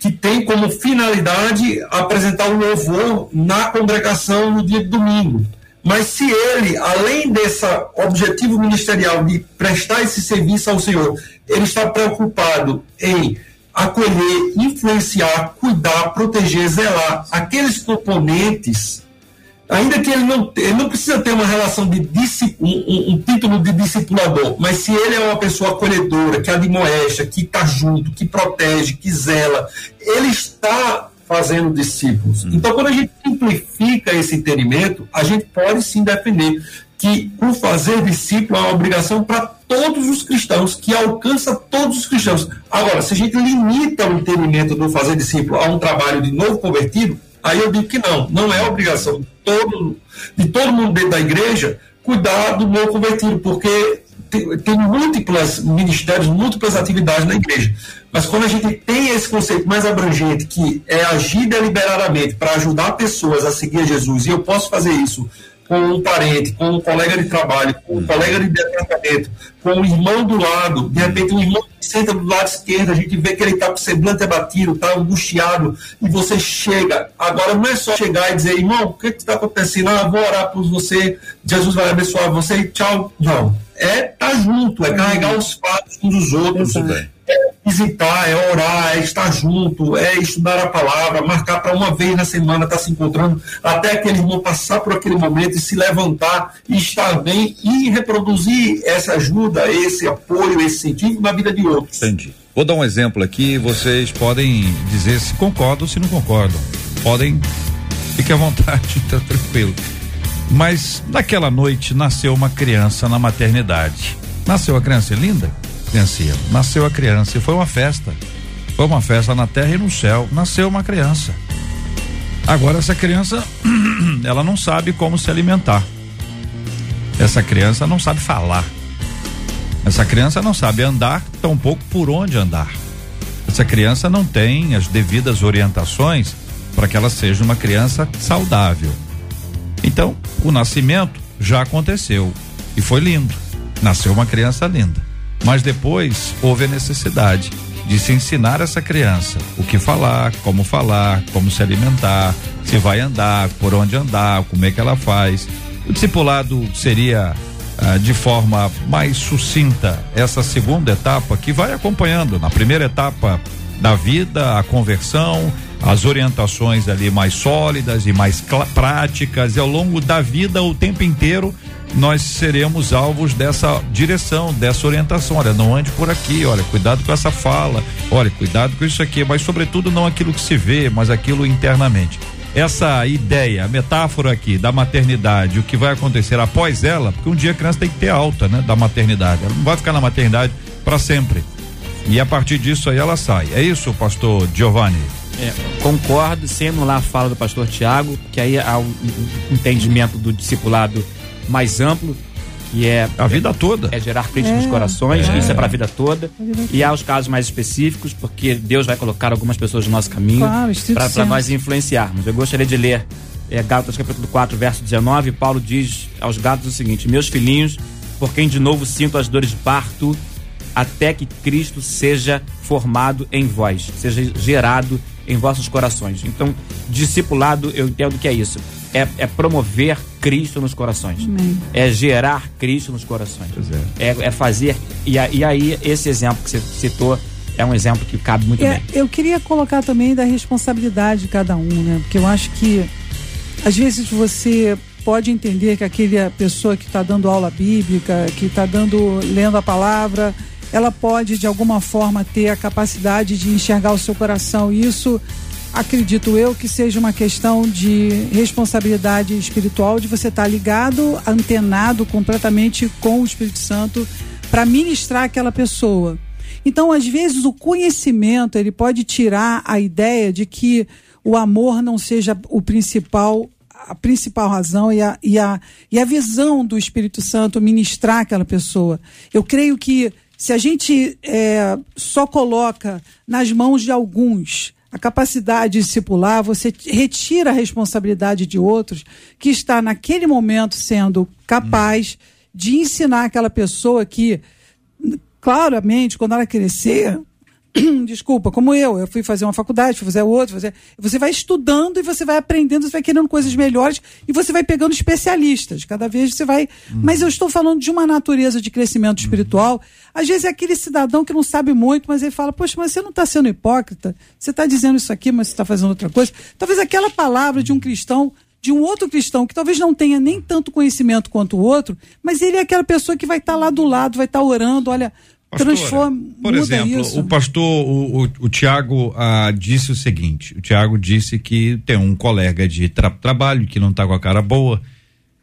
que tem como finalidade apresentar o louvor na congregação no dia de domingo. Mas se ele, além desse objetivo ministerial de prestar esse serviço ao Senhor, ele está preocupado em acolher, influenciar, cuidar, proteger, zelar aqueles componentes ainda que ele não, ele não precisa ter uma relação de um, um, título de discipulador, mas se ele é uma pessoa acolhedora, que admoesta, que está junto, que protege, que zela, ele está fazendo discípulos. Hum. Então, quando a gente simplifica esse entendimento, a gente pode sim defender que o fazer discípulo é uma obrigação para todos os cristãos, que alcança todos os cristãos. Agora, se a gente limita o entendimento do fazer discípulo a um trabalho de novo convertido, Aí eu digo que não, não é obrigação de todo, de todo mundo dentro da igreja cuidar do meu convertido, porque tem, tem múltiplas ministérios, múltiplas atividades na igreja. Mas quando a gente tem esse conceito mais abrangente, que é agir deliberadamente para ajudar pessoas a seguir Jesus, e eu posso fazer isso com um parente, com um colega de trabalho, com um colega de departamento, com um irmão do lado, de repente um irmão que senta do lado esquerdo, a gente vê que ele está com o semblante abatido, está angustiado, e você chega. Agora não é só chegar e dizer, irmão, o que está acontecendo? Ah, vou orar por você, Jesus vai abençoar você e tchau. Não. É estar tá junto, é carregar os fatos uns dos outros. É visitar, é orar, é estar junto, é estudar a palavra, marcar para uma vez na semana estar tá se encontrando, até aquele irmão passar por aquele momento e se levantar e estar bem e reproduzir essa ajuda, esse apoio, esse sentido na vida de outros. Entendi. Vou dar um exemplo aqui, vocês podem dizer se concordam ou se não concordam. Podem, fique à vontade, [laughs] tá tranquilo. Mas naquela noite nasceu uma criança na maternidade. Nasceu a criança linda? Criancinha. Nasceu a criança e foi uma festa. Foi uma festa na terra e no céu. Nasceu uma criança. Agora essa criança, [clears throat] ela não sabe como se alimentar. Essa criança não sabe falar. Essa criança não sabe andar, tampouco por onde andar. Essa criança não tem as devidas orientações para que ela seja uma criança saudável. Então, o nascimento já aconteceu e foi lindo. Nasceu uma criança linda. Mas depois houve a necessidade de se ensinar essa criança o que falar, como falar, como se alimentar, se vai andar, por onde andar, como é que ela faz. O discipulado seria ah, de forma mais sucinta essa segunda etapa que vai acompanhando. Na primeira etapa da vida, a conversão, as orientações ali mais sólidas e mais práticas e ao longo da vida o tempo inteiro nós seremos alvos dessa direção, dessa orientação. Olha, não ande por aqui, olha, cuidado com essa fala, olha, cuidado com isso aqui, mas sobretudo não aquilo que se vê, mas aquilo internamente. Essa ideia, a metáfora aqui da maternidade, o que vai acontecer após ela, porque um dia a criança tem que ter alta, né, da maternidade. Ela não vai ficar na maternidade para sempre. E a partir disso aí ela sai. É isso, pastor Giovanni? É, concordo, sendo lá a fala do pastor Tiago, que aí há um entendimento do discipulado mais amplo, que é a vida toda. É gerar críticos é. nos corações, é. isso é para a vida toda. E há os casos mais específicos, porque Deus vai colocar algumas pessoas no nosso caminho claro, para nós influenciarmos. Eu gostaria de ler é, Gálatas capítulo 4, verso 19. Paulo diz aos Gálatas o seguinte: Meus filhinhos, por quem de novo sinto as dores de parto, até que Cristo seja formado em vós, seja gerado em vossos corações. Então, discipulado, eu entendo que é isso. É, é promover Cristo nos corações. Amém. É gerar Cristo nos corações. É. é. É, fazer. E, e aí, esse exemplo que você citou é um exemplo que cabe muito é, bem. Eu queria colocar também da responsabilidade de cada um, né? Porque eu acho que às vezes você pode entender que aquele pessoa que está dando aula bíblica, que está dando lendo a palavra, ela pode de alguma forma ter a capacidade de enxergar o seu coração. E isso acredito eu que seja uma questão de responsabilidade espiritual, de você estar ligado, antenado completamente com o Espírito Santo para ministrar aquela pessoa. Então, às vezes, o conhecimento ele pode tirar a ideia de que o amor não seja o principal a principal razão e a, e, a, e a visão do Espírito Santo ministrar aquela pessoa. Eu creio que se a gente é, só coloca nas mãos de alguns a capacidade de discipular, você retira a responsabilidade de outros que está naquele momento sendo capaz de ensinar aquela pessoa que, claramente, quando ela crescer, [clears throat] desculpa, como eu, eu fui fazer uma faculdade, fui fazer outra, fazer, você vai estudando e você vai aprendendo, você vai querendo coisas melhores e você vai pegando especialistas. Cada vez você vai. Uhum. Mas eu estou falando de uma natureza de crescimento uhum. espiritual. Às vezes é aquele cidadão que não sabe muito, mas ele fala: Poxa, mas você não está sendo hipócrita? Você está dizendo isso aqui, mas você está fazendo outra coisa. Talvez aquela palavra de um cristão de um outro cristão que talvez não tenha nem tanto conhecimento quanto o outro, mas ele é aquela pessoa que vai estar tá lá do lado, vai estar tá orando, olha, Transforma, por exemplo, isso. o pastor, o, o, o Tiago ah, disse o seguinte: o Tiago disse que tem um colega de tra trabalho que não está com a cara boa.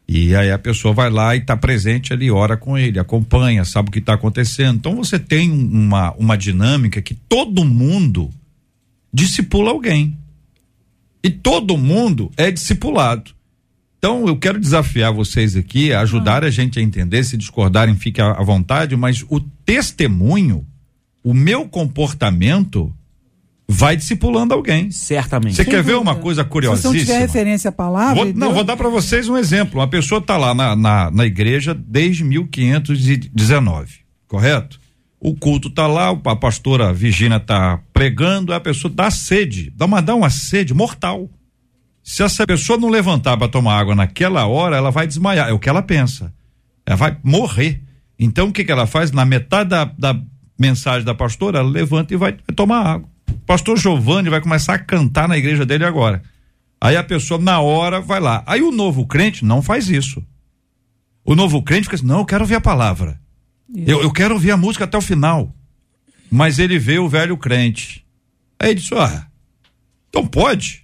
E aí a pessoa vai lá e está presente ali, ora com ele, acompanha, sabe o que está acontecendo. Então você tem uma, uma dinâmica que todo mundo discipula alguém. E todo mundo é discipulado. Então, eu quero desafiar vocês aqui, ajudar ah. a gente a entender, se discordarem, fique à vontade, mas o testemunho, o meu comportamento, vai discipulando alguém. Certamente. Você quer ver uma coisa curiosíssima? Se não tiver referência à palavra. Vou, não, vou dar para vocês um exemplo. Uma pessoa está lá na, na, na, igreja desde 1519, correto? O culto está lá, a pastora Virginia está pregando, a pessoa dá sede, dá uma, dá uma sede mortal. Se essa pessoa não levantar para tomar água naquela hora, ela vai desmaiar. É o que ela pensa. Ela vai morrer. Então o que, que ela faz? Na metade da, da mensagem da pastora, ela levanta e vai, vai tomar água. O pastor Giovanni vai começar a cantar na igreja dele agora. Aí a pessoa, na hora, vai lá. Aí o novo crente não faz isso. O novo crente fica assim: não, eu quero ouvir a palavra. Eu, eu quero ouvir a música até o final. Mas ele vê o velho crente. Aí ele diz: ah, então pode.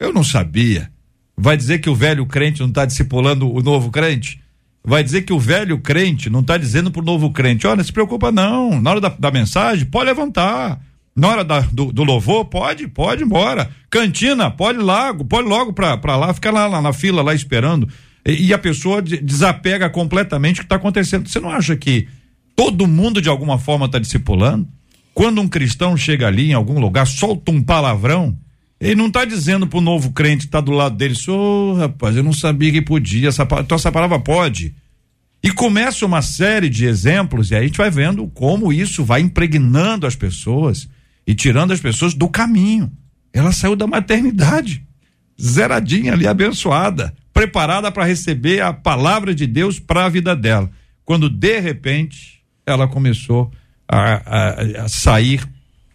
Eu não sabia. Vai dizer que o velho crente não está discipulando o novo crente? Vai dizer que o velho crente não está dizendo para o novo crente: olha, não se preocupa não, na hora da, da mensagem, pode levantar. Na hora da, do, do, louvor, pode, pode embora. Cantina, pode lá, pode logo para lá, fica lá, lá, na fila, lá esperando. E, e a pessoa de, desapega completamente o que está acontecendo. Você não acha que todo mundo de alguma forma está discipulando? Quando um cristão chega ali em algum lugar, solta um palavrão, ele não está dizendo para o novo crente que está do lado dele, ô oh, rapaz, eu não sabia que podia, essa, então essa palavra pode. E começa uma série de exemplos, e aí a gente vai vendo como isso vai impregnando as pessoas e tirando as pessoas do caminho. Ela saiu da maternidade, zeradinha ali, abençoada, preparada para receber a palavra de Deus para a vida dela. Quando de repente ela começou a, a, a sair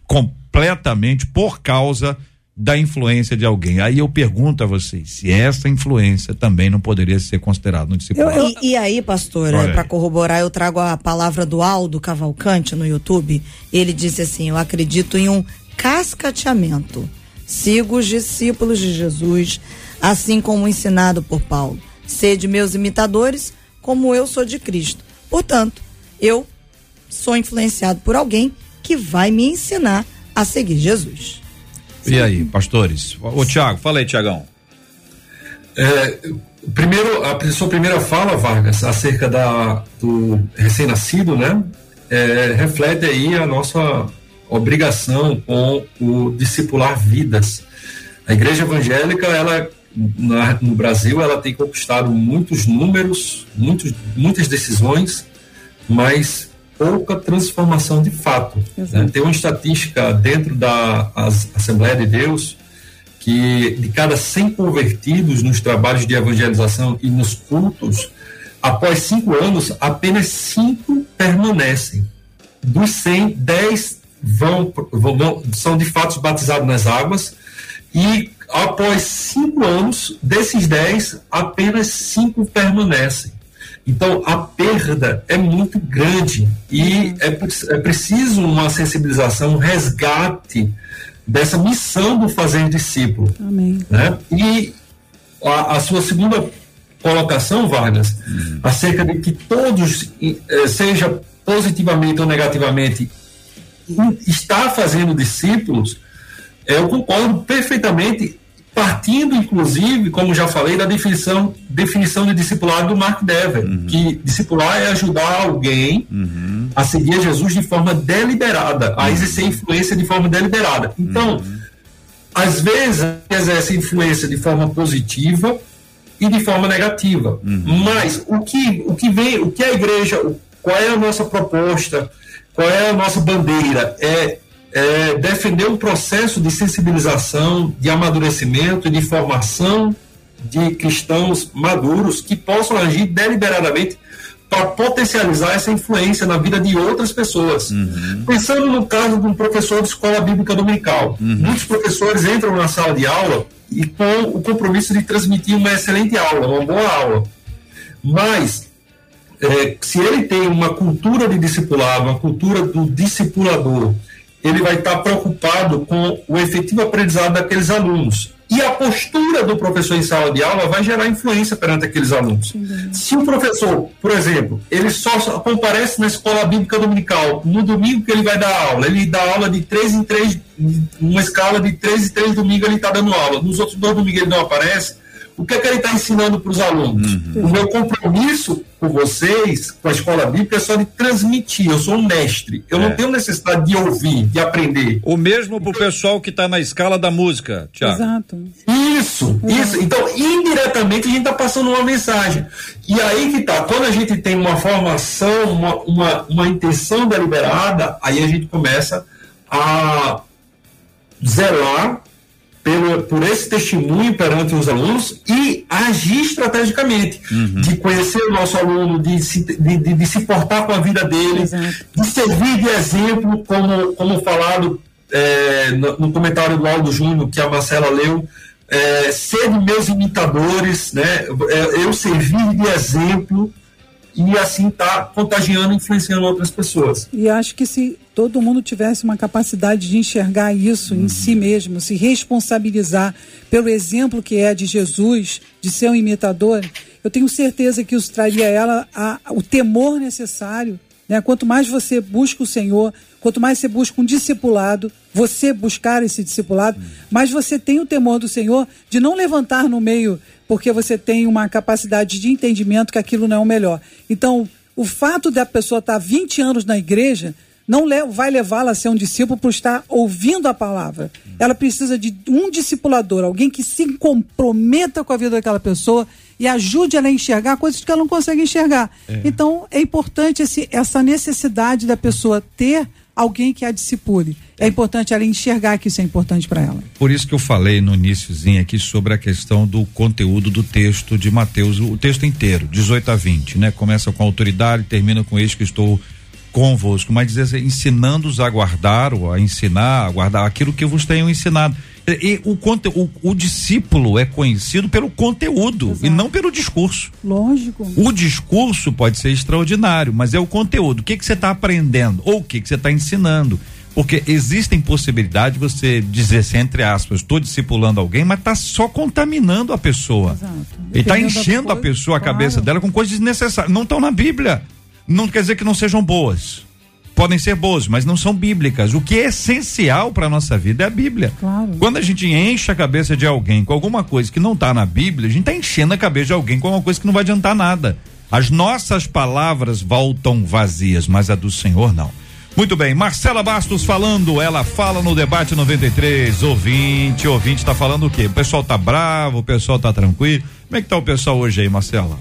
completamente por causa da influência de alguém. Aí eu pergunto a vocês se essa influência também não poderia ser considerada no discipulado. E, e aí, pastor, Olha aí. para corroborar, eu trago a palavra do Aldo Cavalcante no YouTube. Ele disse assim: Eu acredito em um cascateamento. Sigo os discípulos de Jesus, assim como ensinado por Paulo. Sede meus imitadores, como eu sou de Cristo. Portanto, eu sou influenciado por alguém que vai me ensinar a seguir Jesus. E aí, pastores? Ô, Tiago, fala aí, Tiagão. É, primeiro, a sua primeira fala, Vargas, acerca da, do recém-nascido, né? É, reflete aí a nossa obrigação com o discipular vidas. A igreja evangélica, ela na, no Brasil, ela tem conquistado muitos números, muitos, muitas decisões, mas pouca transformação de fato. Né? Tem uma estatística dentro da as, Assembleia de Deus que de cada 100 convertidos nos trabalhos de evangelização e nos cultos, após cinco anos, apenas cinco permanecem. Dos 100, 10 vão, vão, são de fato batizados nas águas e após cinco anos, desses 10, apenas cinco permanecem. Então, a perda é muito grande e é, é preciso uma sensibilização, um resgate dessa missão do fazer discípulo. Amém. Né? E a, a, sua segunda colocação, Vargas, uhum. acerca de que todos, eh, seja positivamente ou negativamente, está fazendo discípulos, eu concordo perfeitamente partindo inclusive, como já falei, da definição, definição de discipulado do Mark Dever, uhum. que discipular é ajudar alguém uhum. a seguir Jesus de forma deliberada, a exercer influência de forma deliberada. Então, uhum. às vezes exerce influência de forma positiva e de forma negativa. Mas o que, o que vem, o que a igreja, qual é a nossa proposta, qual é a nossa bandeira? É é, defender um processo de sensibilização, de amadurecimento, de formação de cristãos maduros que possam agir deliberadamente para potencializar essa influência na vida de outras pessoas. Uhum. Pensando no caso de um professor de escola bíblica dominical, uhum. muitos professores entram na sala de aula e com o compromisso de transmitir uma excelente aula, uma boa aula. Mas é, se ele tem uma cultura de discipulado, uma cultura do discipulador, ele vai estar preocupado com o efetivo aprendizado daqueles alunos. E a postura do professor em sala de aula vai gerar influência perante aqueles alunos. Se o professor, por exemplo, ele só comparece na escola bíblica dominical, no domingo que ele vai dar aula, ele dá aula de três em três, uma escala de três em três domingos ele está dando aula, nos outros dois domingos ele não aparece, o que, é que ele está ensinando para os alunos? Uhum. O meu compromisso com vocês, com a escola bíblica, é só de transmitir. Eu sou um mestre. Eu é. não tenho necessidade de ouvir, de aprender. O mesmo para o pessoal que está na escala da música, Tiago. Exato. Isso, é. isso. Então, indiretamente, a gente está passando uma mensagem. E aí que tá, quando a gente tem uma formação, uma, uma, uma intenção deliberada, aí a gente começa a zelar pelo, por esse testemunho perante os alunos e agir estrategicamente, uhum. de conhecer o nosso aluno, de se, de, de, de se portar com a vida dele, Exato. de servir de exemplo, como, como falado é, no, no, comentário do Aldo Júnior, que a Marcela leu, é, ser meus imitadores, né, é, eu servir de exemplo e assim tá contagiando, influenciando outras pessoas. E acho que se todo mundo tivesse uma capacidade de enxergar isso uhum. em si mesmo, se responsabilizar pelo exemplo que é de Jesus, de ser um imitador, eu tenho certeza que isso traria a ela a, o temor necessário. Né? Quanto mais você busca o Senhor, quanto mais você busca um discipulado, você buscar esse discipulado, mais você tem o temor do Senhor de não levantar no meio porque você tem uma capacidade de entendimento que aquilo não é o melhor. Então, o fato da pessoa estar 20 anos na igreja não vai levá-la a ser um discípulo por estar ouvindo a palavra. Ela precisa de um discipulador, alguém que se comprometa com a vida daquela pessoa e ajude ela a enxergar coisas que ela não consegue enxergar. É. Então, é importante esse, essa necessidade da pessoa ter alguém que a discipule. É importante ela enxergar que isso é importante para ela. Por isso que eu falei no iníciozinho aqui sobre a questão do conteúdo do texto de Mateus, o texto inteiro, 18 a 20, né? Começa com autoridade, termina com eis que estou convosco, mas dizer assim, ensinando-os a guardar, ou a ensinar, a guardar aquilo que vos tenho ensinado. E o, conte, o, o discípulo é conhecido pelo conteúdo Exato. e não pelo discurso. Lógico. O discurso pode ser extraordinário, mas é o conteúdo. O que, que você está aprendendo? Ou o que, que você está ensinando? Porque existem possibilidades de você dizer assim, entre aspas, estou discipulando alguém, mas está só contaminando a pessoa. Exato. Ele está enchendo a coisa, pessoa, a claro. cabeça dela com coisas desnecessárias. Não estão na Bíblia. Não quer dizer que não sejam boas. Podem ser boas, mas não são bíblicas. O que é essencial para nossa vida é a Bíblia. Claro. Quando a gente enche a cabeça de alguém com alguma coisa que não está na Bíblia, a gente está enchendo a cabeça de alguém com alguma coisa que não vai adiantar nada. As nossas palavras voltam vazias, mas a do Senhor não. Muito bem, Marcela Bastos falando, ela fala no debate 93, ouvinte, ouvinte tá falando o quê? O pessoal tá bravo, o pessoal tá tranquilo. Como é que tá o pessoal hoje aí, Marcela?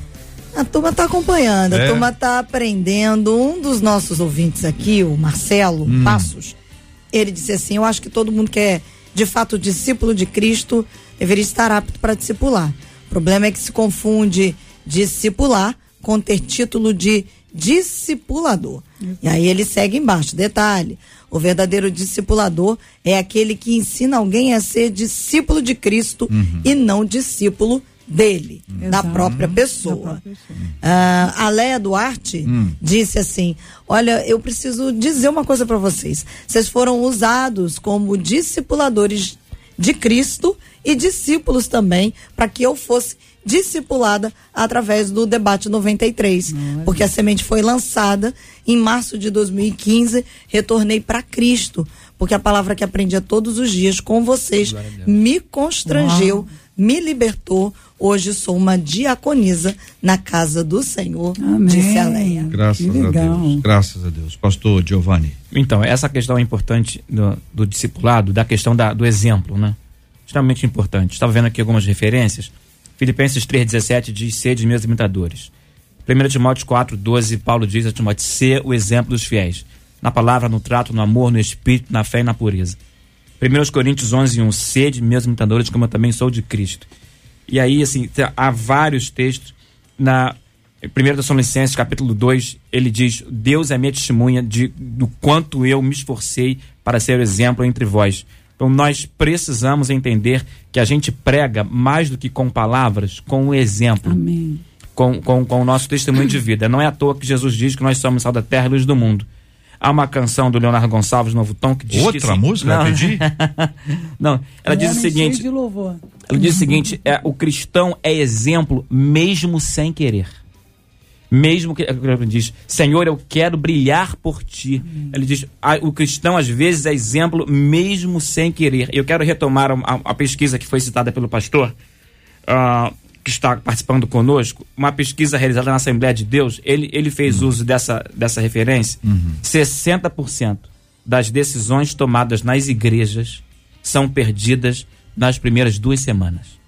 A turma está acompanhando, É? a turma está aprendendo. Um dos nossos ouvintes aqui, o Marcelo Hum. Passos, ele disse assim: Eu acho que todo mundo que é de fato discípulo de Cristo deveria estar apto para discipular. O problema é que se confunde discipular com ter título de discipulador. E aí ele segue embaixo. Detalhe: o verdadeiro discipulador é aquele que ensina alguém a ser discípulo de Cristo e não discípulo dele, da Exato. própria Da pessoa. própria pessoa. Ah, a Léa Duarte disse assim: Olha, eu preciso dizer uma coisa para vocês. Vocês foram usados como discipuladores de Cristo e discípulos também, para que eu fosse discipulada através do debate 93, porque a semente foi lançada em março de 2015, retornei para Cristo, porque a palavra que aprendia todos os dias com vocês me constrangeu, me libertou. Hoje sou uma diaconisa na casa do Senhor, Amém. disse a Leia. Graças Que a legal. Deus. Graças a Deus. Pastor Giovanni. Então, essa questão é importante do, do discipulado, da questão da- do exemplo, né? Extremamente importante. Estava vendo aqui algumas referências. Filipenses 3,17 diz: Sede meus imitadores. 1 Timóteo 4,12, Paulo diz a Timóteo: Ser o exemplo dos fiéis. Na palavra, no trato, no amor, no espírito, na fé e na pureza. 1 Coríntios 11, 1, Sede meus imitadores, como eu também sou de Cristo. E aí, assim, tem- há vários textos. Na 1 Tessalonicenses, capítulo 2, ele diz: Deus é minha testemunha de, do quanto eu me esforcei para ser o exemplo entre vós. Então, nós precisamos entender que a gente prega mais do que com palavras, com o exemplo Amém. com, com, com o nosso testemunho de vida. Não é à toa que Jesus diz que nós somos sal da terra e luz do mundo. Há uma canção do Leonardo Gonçalves, Novo Tom, que diz que... Outra assim- música? Não, Entendi. [laughs] não, ela diz o Homem seguinte... cheio de louvor. Ela diz o seguinte: é, o cristão é exemplo mesmo sem querer. Mesmo que ele diz, Senhor, eu quero brilhar por ti. Ele diz, "Ah, o cristão às vezes é exemplo mesmo sem querer. Eu quero retomar a, a- pesquisa que foi citada pelo pastor, ah, que está participando conosco, uma pesquisa realizada na Assembleia de Deus. Ele, ele fez uso dessa, dessa referência. 60% das decisões tomadas nas igrejas são perdidas nas primeiras duas semanas.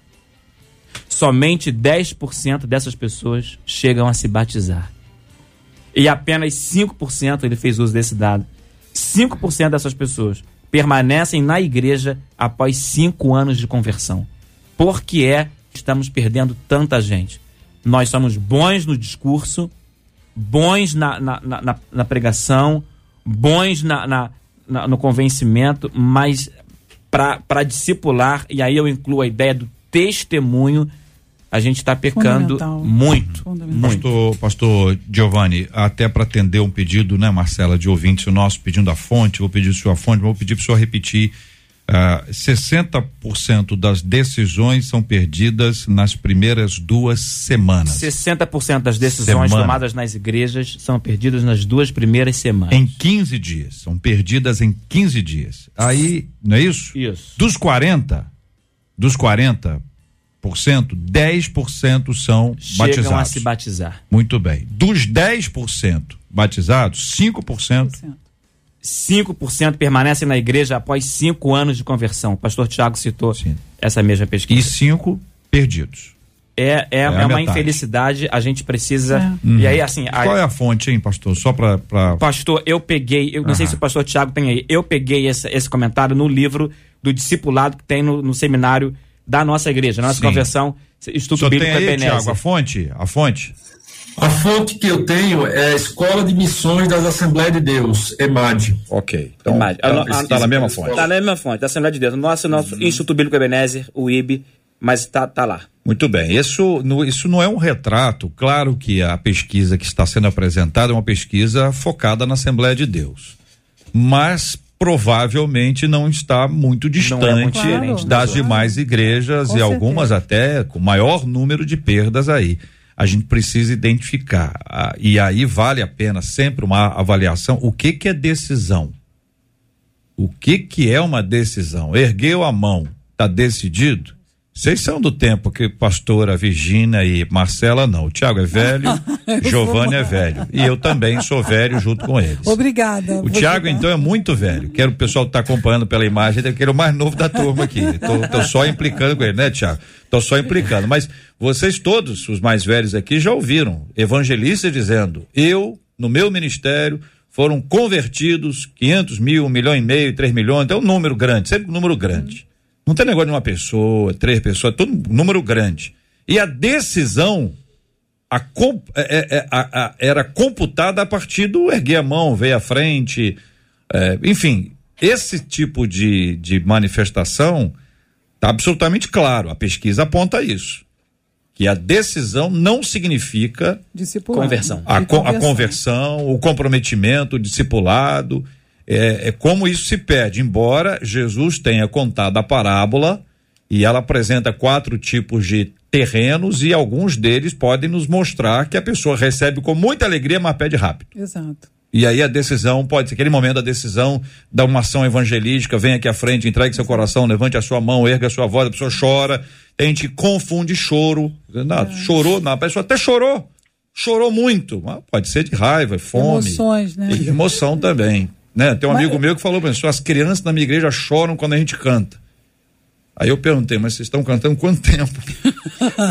Somente 10% dessas pessoas chegam a se batizar. E apenas 5%, ele fez uso desse dado, 5% dessas pessoas permanecem na igreja após cinco anos de conversão. Por que é estamos perdendo tanta gente? Nós somos bons no discurso, bons na, na, na- na- na pregação, bons na, na- na- no convencimento, mas para discipular, e aí eu incluo a ideia do testemunho, a gente está pecando muito. Muito. Pastor, pastor Giovanni, até para atender um pedido, né, Marcela, de ouvinte nosso pedindo a fonte, vou pedir sua fonte, vou pedir para o senhor repetir. Ah, 60% das decisões são perdidas nas primeiras duas semanas. 60% das decisões Semana. tomadas nas igrejas são perdidas nas duas primeiras semanas. Em 15 dias. São perdidas em 15 dias. Aí, não é isso? Isso. Dos 40, dos 40%, 10% são Chegam a batizados. se batizar. Muito bem. Dos 10% batizados, 5% 5% permanecem na igreja após cinco anos de conversão. O pastor Tiago citou Sim. essa mesma e pesquisa. 5 perdidos. É, é, a é uma metade. infelicidade, a gente precisa. É. E aí, assim, a- Qual é a fonte, hein, pastor? Só para. Pra... pastor, eu peguei, eu não sei se o pastor Tiago tem aí, eu peguei esse, esse comentário no livro do discipulado que tem no, no seminário da nossa igreja, na nossa Sim. conversão, Estudo tem Bíblico aí, Ebenezer. Tiago, a fonte? A fonte? A fonte que eu tenho é a Escola de Missões das Assembleias de Deus, EMAD. Ok. Então, tá, no- a- está na mesma fonte. Tá na mesma fonte, da Assembleia de Deus. Nosso, nosso Instituto Bíblico Ebenezer, o IB, mas tá, tá lá. Muito bem. Isso, no- isso não é um retrato. Claro que a pesquisa que está sendo apresentada é uma pesquisa focada na Assembleia de Deus. Mas provavelmente não está muito distante é muito das claro. demais igrejas Com e algumas até com maior número de perdas aí. A gente precisa identificar. ah, e aí vale a pena sempre uma avaliação. O que que é decisão? O que que é uma decisão? Ergueu a mão, tá decidido? Vocês são do tempo que pastora Virgínia e Marcela não. O Tiago é velho, [laughs] Giovanni é velho. E eu também sou velho junto com eles. Obrigada. O Tiago, então, é muito velho. Quero o pessoal que tá acompanhando pela imagem, que ele é o mais novo da turma aqui. [laughs] Tô só implicando com ele, né, Tiago? Tô só implicando. Mas vocês todos, os mais velhos aqui, já ouviram evangelistas dizendo: eu, no meu ministério, foram convertidos 500 mil, um milhão e meio, três milhões, é um número grande, sempre um número grande. Não tem negócio de uma pessoa, três pessoas, é todo um número grande. E a decisão a com- é- é- é- a- a- era computada a partir do erguer a mão, ver à frente, é, enfim, esse tipo de, de manifestação está absolutamente claro, a pesquisa aponta isso. Que a decisão não significa. Conversão. a, a conversão, o comprometimento, o discipulado. É, é como isso se pede, embora Jesus tenha contado a parábola e ela apresenta quatro tipos de terrenos e alguns deles podem nos mostrar que a pessoa recebe com muita alegria, mas pede rápido. Exato. E aí a decisão pode ser aquele momento da decisão da uma ação evangelística, vem aqui à frente, entregue seu coração, levante a sua mão, erga a sua voz, a pessoa chora, a gente confunde choro. Não, chorou, não, a pessoa até chorou, chorou muito, mas pode ser de raiva, fome. Emoções, né? E emoção também. Né? Tem um amigo meu que falou para mim, as crianças na minha igreja choram quando a gente canta. Aí eu perguntei, mas vocês estão cantando quanto [laughs] tempo?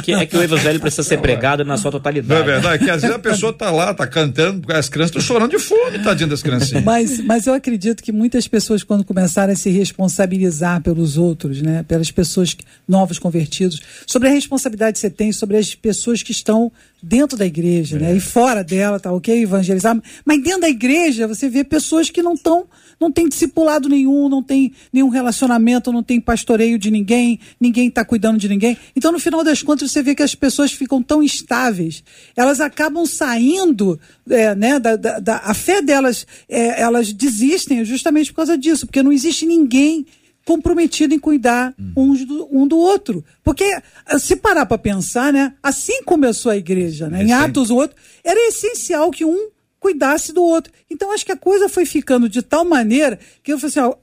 Que é que o evangelho precisa ser pregado na sua Não totalidade. é verdade? Que às vezes a pessoa tá lá, tá cantando, porque as crianças estão chorando de fome, tadinha das criancinhas. Mas, mas eu acredito que muitas pessoas, quando começarem a se responsabilizar pelos outros, né, pelas pessoas que- novos convertidos, sobre a responsabilidade que você tem sobre as pessoas que estão dentro da igreja, né, e fora dela, tá ok, evangelizar, mas dentro da igreja você vê pessoas que não estão, não tem discipulado nenhum, não tem nenhum relacionamento, não tem pastoreio de ninguém, ninguém está cuidando de ninguém. Então, no final das contas, você vê que as pessoas ficam tão estáveis, elas acabam saindo, é, né, da, da- da- a fé delas, é, elas desistem justamente por causa disso, porque não existe ninguém comprometido em cuidar uns do, um do outro. Porque, ah, se parar para pensar, né, assim começou a igreja, né, em Atos 8, era essencial que um cuidasse do outro. Então, acho que a coisa foi ficando de tal maneira que eu falei assim, ó,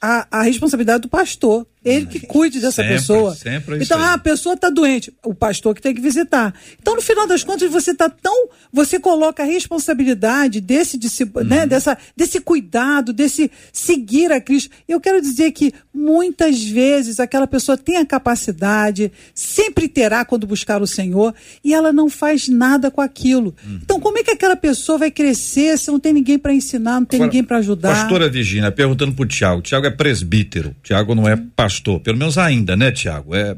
a, a responsabilidade do pastor, ele que cuide dessa Sempre, pessoa. sempre é então, ah, a pessoa está doente, o pastor que tem que visitar. Então, no final das contas, você está tão. Você coloca a responsabilidade desse, Uhum. né, dessa, desse cuidado, desse seguir a Cristo. Eu quero dizer que muitas vezes aquela pessoa tem a capacidade, sempre terá quando buscar o Senhor, e ela não faz nada com aquilo. Uhum. Então, como é que aquela pessoa vai crescer se não tem ninguém para ensinar, não tem Agora, ninguém para ajudar? Pastora Virgínia, perguntando pro Tiago. Tiago é presbítero. Tiago não é pastor. Pelo menos ainda, né, Tiago? É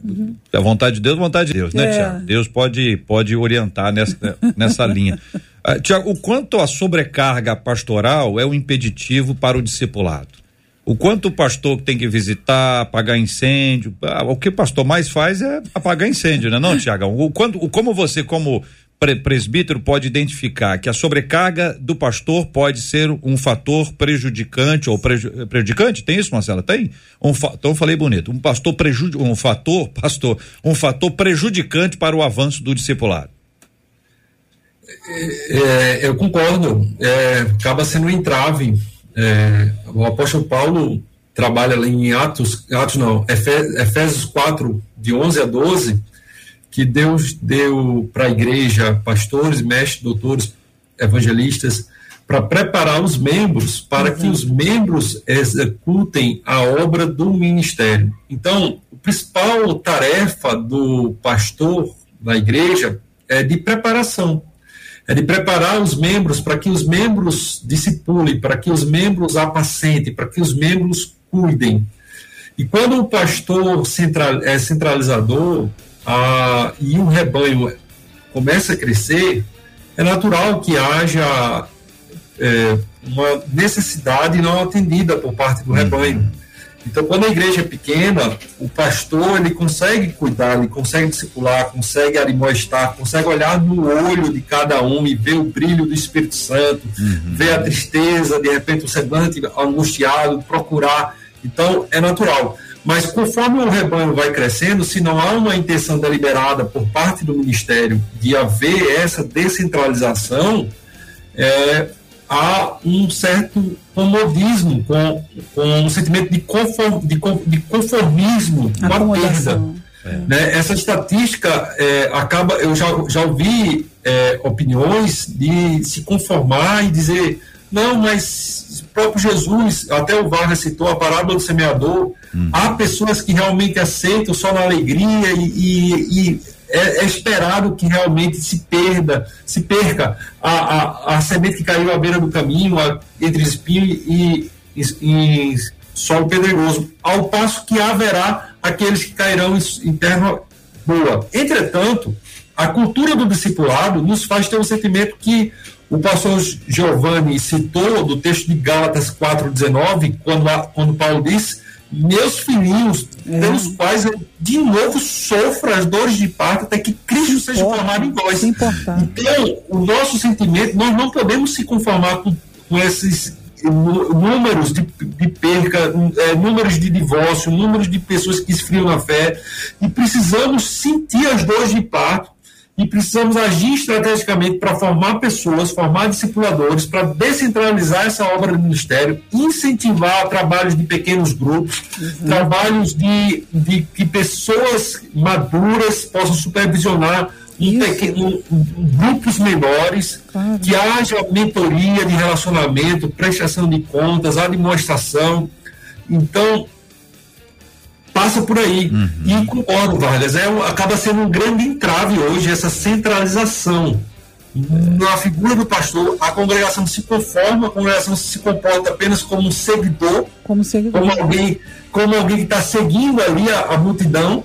a vontade de Deus, vontade de Deus, né, É. Tiago? Deus pode, pode orientar nessa, nessa linha. Ah, Tiago, o quanto a sobrecarga pastoral é um impeditivo para o discipulado? O quanto o pastor tem que visitar, apagar incêndio? ah, O que o pastor mais faz é apagar incêndio, né, não, Tiago? O quanto, o- como você, como presbítero, pode identificar que a sobrecarga do pastor pode ser um fator prejudicante ou preju- prejudicante? Tem isso, Marcela? Tem? Um então falei bonito. Um pastor prejudi um fator, [laughs] pastor, um fator prejudicante para o avanço do discipulado. É, eu concordo, é, acaba sendo um entrave. É, o apóstolo Paulo trabalha em Atos, Atos não, Efé- Efésios 4, de 11 a 12, que Deus deu para a igreja pastores, mestres, doutores, evangelistas, para preparar os membros para que os membros executem a obra do ministério. Então, a principal tarefa do pastor da igreja é de preparação é de preparar os membros para que os membros discipulem, para que os membros apacentem, para que os membros cuidem. E quando o pastor central, é centralizador ah, e o rebanho começa a crescer, é natural que haja é, uma necessidade não atendida por parte do rebanho. Então, quando a igreja é pequena, o pastor ele consegue cuidar, ele consegue discipular, consegue admoestar, consegue olhar no olho de cada um e ver o brilho do Espírito Santo, uhum. ver a tristeza, de repente o semblante angustiado, procurar. Então, é natural. Mas conforme o rebanho vai crescendo, se não há uma intenção deliberada por parte do ministério de haver essa descentralização, é, há um certo comodismo, com, com um sentimento de, conform, de, de conformismo com a perda. É. Né? Essa estatística é, acaba, eu já, já ouvi é, opiniões de se conformar e dizer, não, mas próprio Jesus, até o Vargas citou a parábola do semeador, hum. há pessoas que realmente aceitam só na alegria e, e, e é, é, esperado que realmente se perda, se perca a, a, a semente que caiu à beira do caminho, a, entre espinho e, e, e, solo pedregoso, ao passo que haverá aqueles que cairão em, em terra boa. Entretanto, a cultura do discipulado nos faz ter um sentimento que o pastor Giovanni citou do texto de Gálatas 4,19, quando, quando Paulo diz meus filhinhos, é. pelos quais eu de novo sofro as dores de parto até que Cristo seja formado em vós. Então, o nosso sentimento, nós não podemos se conformar com, com esses números de, de perca, é, números de divórcio, números de pessoas que esfriam na fé, e precisamos sentir as dores de parto e precisamos agir estrategicamente para formar pessoas, formar discipuladores, para descentralizar essa obra do ministério, incentivar trabalhos de pequenos grupos, uhum. trabalhos de, de que pessoas maduras possam supervisionar em, pequeno, em grupos menores, claro. que haja mentoria de relacionamento, prestação de contas, administração. Então, passa por aí. Uhum. E concordo, Vargas, é, acaba sendo um grande entrave hoje essa centralização. Na figura do pastor, a congregação se conforma, a congregação se comporta apenas como um seguidor, como, seguidor. como alguém, como alguém que está seguindo ali a, a, multidão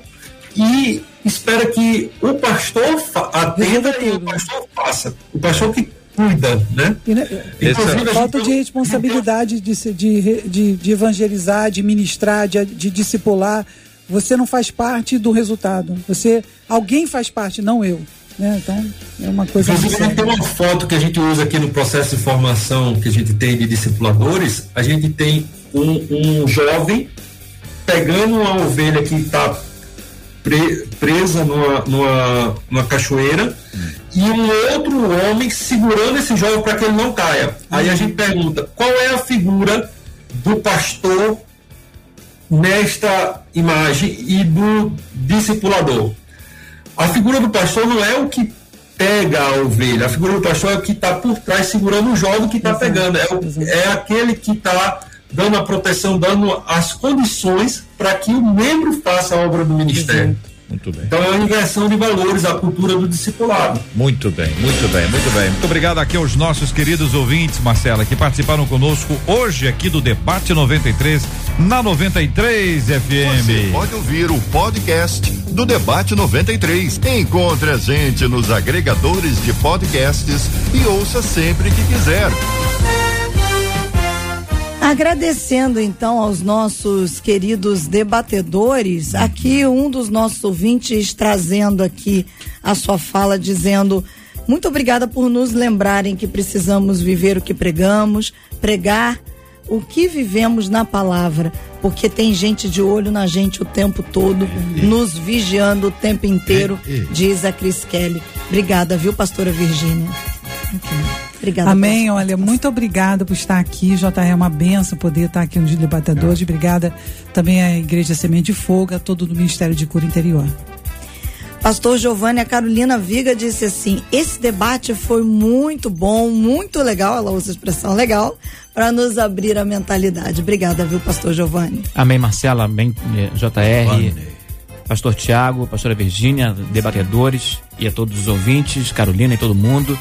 e espera que o pastor atenda e o pastor faça. O pastor que cuida, né? E, né Inclusive, falta de responsabilidade de, de, de, de, evangelizar, de ministrar, de, de discipular. Você não faz parte do resultado. Você, alguém faz parte, não eu. Né? Então, é uma coisa. Inclusive, tem uma foto que a gente usa aqui no processo de formação que a gente tem de discipuladores. A gente tem um, um jovem pegando uma ovelha que está pre, presa numa, numa, numa cachoeira hum. e um outro homem segurando esse jovem para que ele não caia. Aí a gente pergunta: qual é a figura do pastor nesta imagem e do discipulador? A figura do pastor não é o que pega a ovelha, a figura do pastor é o que está por trás segurando o jovem que está pegando, é, o, é aquele que está dando a proteção, dando as condições para que o membro faça a obra do ministério. Muito bem. Então é uma inversão de valores, a cultura do discipulado. Muito bem, muito bem, muito bem. Muito obrigado aqui aos nossos queridos ouvintes, Marcela, que participaram conosco hoje aqui do Debate 93 na 93 FM. Você pode ouvir o podcast do Debate 93. Encontre a gente nos agregadores de podcasts e ouça sempre que quiser. Agradecendo então aos nossos queridos debatedores, aqui um dos nossos ouvintes trazendo aqui a sua fala dizendo muito obrigada por nos lembrarem que precisamos viver o que pregamos, pregar o que vivemos na palavra, porque tem gente de olho na gente o tempo todo, nos vigiando o tempo inteiro, diz a Cris Kelly. Obrigada, viu, pastora Virgínia? Obrigada. Amém. Olha, muito obrigada por estar aqui. JR é uma benção poder estar aqui nos debatedores. É. Obrigada também à Igreja Semente de Fogo, a todo o Ministério de Cura Interior. Pastor Giovanni, a Carolina Viga disse assim: esse debate foi muito bom, muito legal, ela usa a expressão legal, para nos abrir a mentalidade. Obrigada, viu, Pastor Giovanni? Amém, Marcela, amém, eh, JR, Pastor Tiago, Pastora Virgínia, debatedores e a todos os ouvintes, Carolina e todo mundo.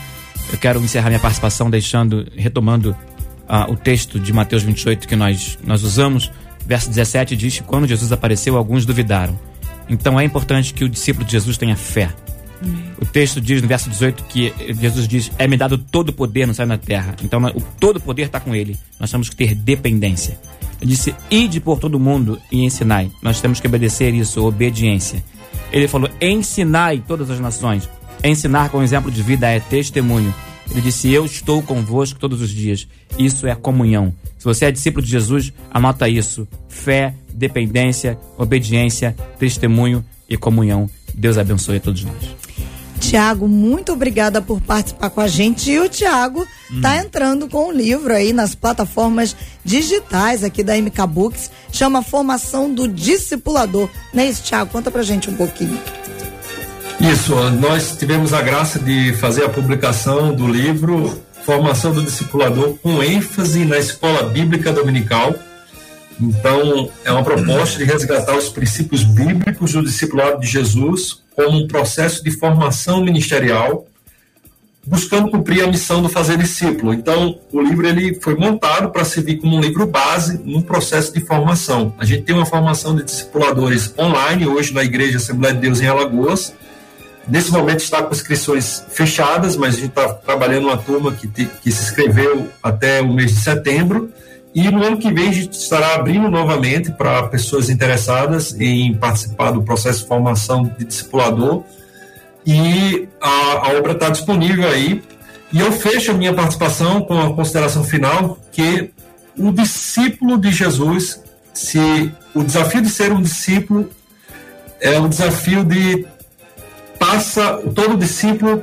Eu quero encerrar minha participação deixando, retomando uh, o texto de Mateus 28 que nós, nós usamos. Verso 17 diz que quando Jesus apareceu, alguns duvidaram. Então é importante que o discípulo de Jesus tenha fé. Amém. O texto diz no verso 18 que Jesus diz: É-me dado todo o poder no céu e na terra. Então, o, todo o poder está com ele. Nós temos que ter dependência. Ele disse: Ide por todo mundo e ensinai. Nós temos que obedecer isso, obediência. Ele falou: Ensinai todas as nações. Ensinar com exemplo de vida é testemunho. Ele disse: Eu estou convosco todos os dias. Isso é comunhão. Se você é discípulo de Jesus, anota isso: fé, dependência, obediência, testemunho e comunhão. Deus abençoe a todos nós. Tiago, muito obrigada por participar com a gente. E o Tiago está hum. entrando com um livro aí nas plataformas digitais aqui da MK Books, chama Formação do Discipulador. Não é isso, Tiago? Conta pra gente um pouquinho. Isso, nós tivemos a graça de fazer a publicação do livro Formação do Discipulador com ênfase na escola bíblica dominical. Então, é uma proposta de resgatar os princípios bíblicos do discipulado de Jesus como um processo de formação ministerial, buscando cumprir a missão do fazer discípulo. Então, o livro ele foi montado para servir como um livro base num processo de formação. A gente tem uma formação de discipuladores online hoje na Igreja Assembleia de Deus em Alagoas. Nesse momento está com inscrições fechadas, mas a gente está trabalhando uma turma que, te, que se inscreveu até o mês de setembro. E no ano que vem a gente estará abrindo novamente para pessoas interessadas em participar do processo de formação de discipulador. E a, a obra está disponível aí. E eu fecho a minha participação com a consideração final que o discípulo de Jesus, se o desafio de ser um discípulo é um desafio de passa todo discípulo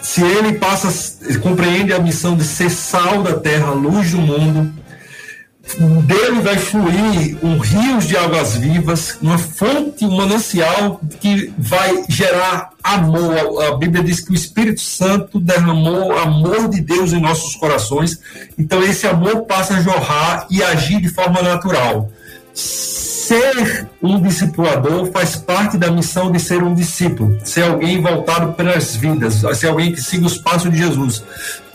se ele passa, compreende a missão de ser sal da terra, luz do mundo, dele vai fluir um rio de águas vivas, uma fonte, um manancial que vai gerar amor. A Bíblia diz que o Espírito Santo derramou amor de Deus em nossos corações. Então esse amor passa a jorrar e agir de forma natural ser um discipulador faz parte da missão de ser um discípulo, ser alguém voltado pelas vidas, ser alguém que siga os passos de Jesus,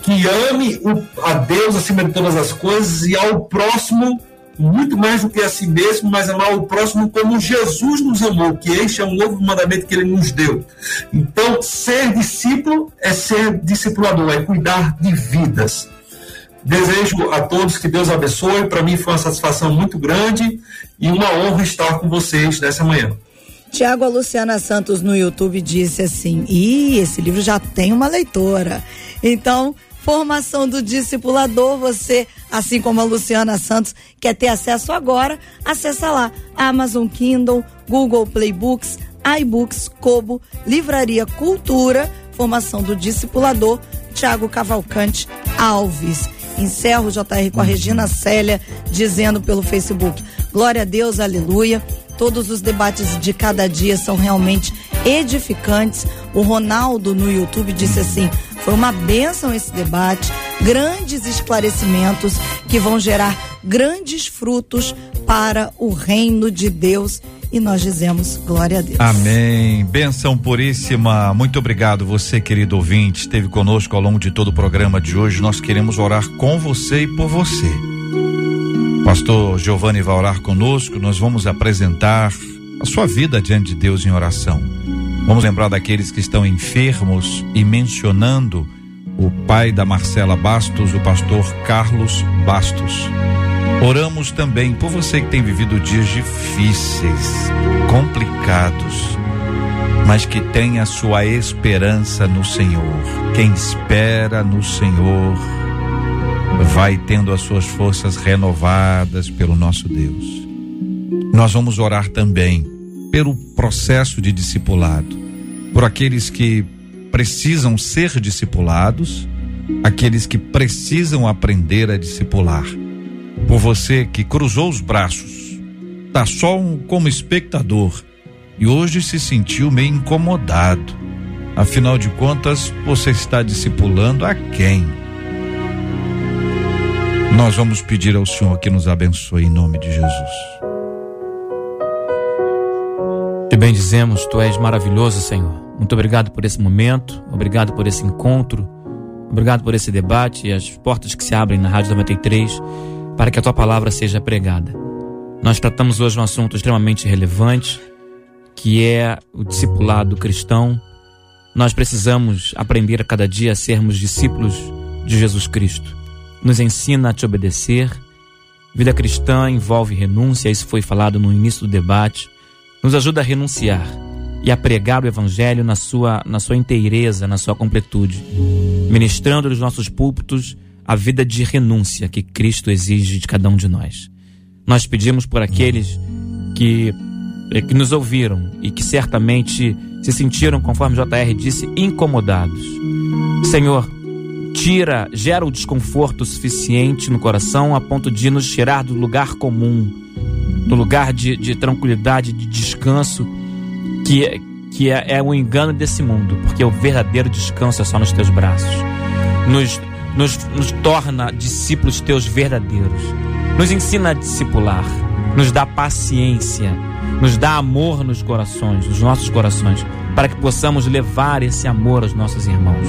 que ame a Deus acima de todas as coisas e ao próximo muito mais do que a si mesmo, mas amar o próximo como Jesus nos amou, que este é um novo mandamento que ele nos deu. Então, ser discípulo é ser discipulador, é cuidar de vidas. Desejo a todos que Deus abençoe. Para mim foi uma satisfação muito grande e uma honra estar com vocês nessa manhã. Tiago, Luciana Santos no YouTube disse assim: Ih, esse livro já tem uma leitora. Então, formação do discipulador, você, assim como a Luciana Santos, quer ter acesso agora, acessa lá Amazon Kindle, Google Playbooks, iBooks, Kobo, Livraria Cultura, formação do discipulador, Tiago Cavalcante Alves. Encerro, JR, com a Regina Célia, dizendo pelo Facebook: Glória a Deus, aleluia. Todos os debates de cada dia são realmente edificantes. O Ronaldo no YouTube disse assim: foi uma bênção esse debate, grandes esclarecimentos que vão gerar grandes frutos para o reino de Deus e nós dizemos glória a Deus. Amém. Benção puríssima. Muito obrigado você, querido ouvinte, esteve conosco ao longo de todo o programa de hoje. Nós queremos orar com você e por você. Pastor Giovanni vai orar conosco. Nós vamos apresentar a sua vida diante de Deus em oração. Vamos lembrar daqueles que estão enfermos e mencionando o pai da Marcela Bastos, o pastor Carlos Bastos. Oramos também por você que tem vivido dias difíceis, complicados, mas que tem a sua esperança no Senhor. Quem espera no Senhor vai tendo as suas forças renovadas pelo nosso Deus. Nós vamos orar também pelo processo de discipulado, por aqueles que precisam ser discipulados, aqueles que precisam aprender a discipular por você que cruzou os braços, tá só um, como espectador e hoje se sentiu meio incomodado. Afinal de contas, você está discipulando a quem? Nós vamos pedir ao Senhor que nos abençoe em nome de Jesus. Te bendizemos, tu és maravilhoso, Senhor. Muito obrigado por esse momento, obrigado por esse encontro, obrigado por esse debate e as portas que se abrem na Rádio 93 para que a tua palavra seja pregada. Nós tratamos hoje um assunto extremamente relevante, que é o discipulado cristão, Nós precisamos aprender a cada dia a sermos discípulos de Jesus Cristo. Nos ensina a te obedecer. Vida cristã envolve renúncia, isso foi falado no início do debate. Nos ajuda a renunciar e a pregar o Evangelho na sua, na sua inteireza, na sua completude, ministrando nos nossos púlpitos a vida de renúncia que Cristo exige de cada um de nós. Nós pedimos por aqueles que, eh, que nos ouviram e que certamente se sentiram, conforme JR disse, incomodados. Senhor, tira, gera o desconforto suficiente no coração a ponto de nos tirar do lugar comum, do lugar de, de tranquilidade, de descanso, que, é, que é, é o engano desse mundo, porque o verdadeiro descanso é só nos teus braços. Nos, nos, nos torna discípulos teus verdadeiros. Nos ensina a discipular, nos dá paciência, nos dá amor nos corações, nos nossos corações, para que possamos levar esse amor aos nossos irmãos.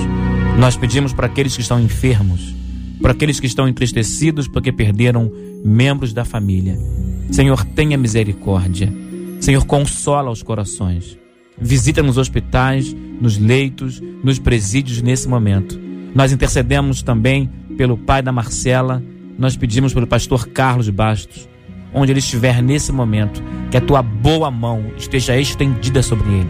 Nós pedimos para aqueles que estão enfermos, para aqueles que estão entristecidos porque perderam membros da família. Senhor, tenha misericórdia. Senhor, consola os corações. Visita nos hospitais, nos leitos, nos presídios nesse momento. Nós intercedemos também pelo pai da Marcela, nós pedimos pelo pastor Carlos Bastos, onde ele estiver nesse momento, que a tua boa mão esteja estendida sobre ele,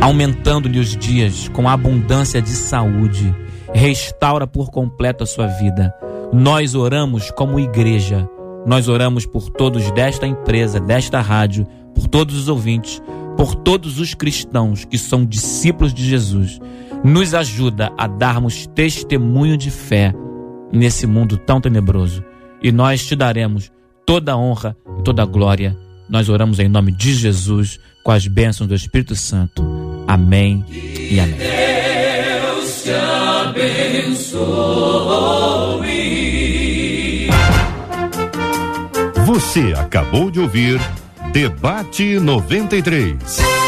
aumentando-lhe os dias com abundância de saúde, restaura por completo a sua vida. Nós oramos como igreja, nós oramos por todos desta empresa, desta rádio, por todos os ouvintes, por todos os cristãos que são discípulos de Jesus. Nos ajuda a darmos testemunho de fé nesse mundo tão tenebroso. E nós te daremos toda a honra e toda a glória. Nós oramos em nome de Jesus, com as bênçãos do Espírito Santo. Amém e amém. Deus te abençoe. Você acabou de ouvir Debate 93.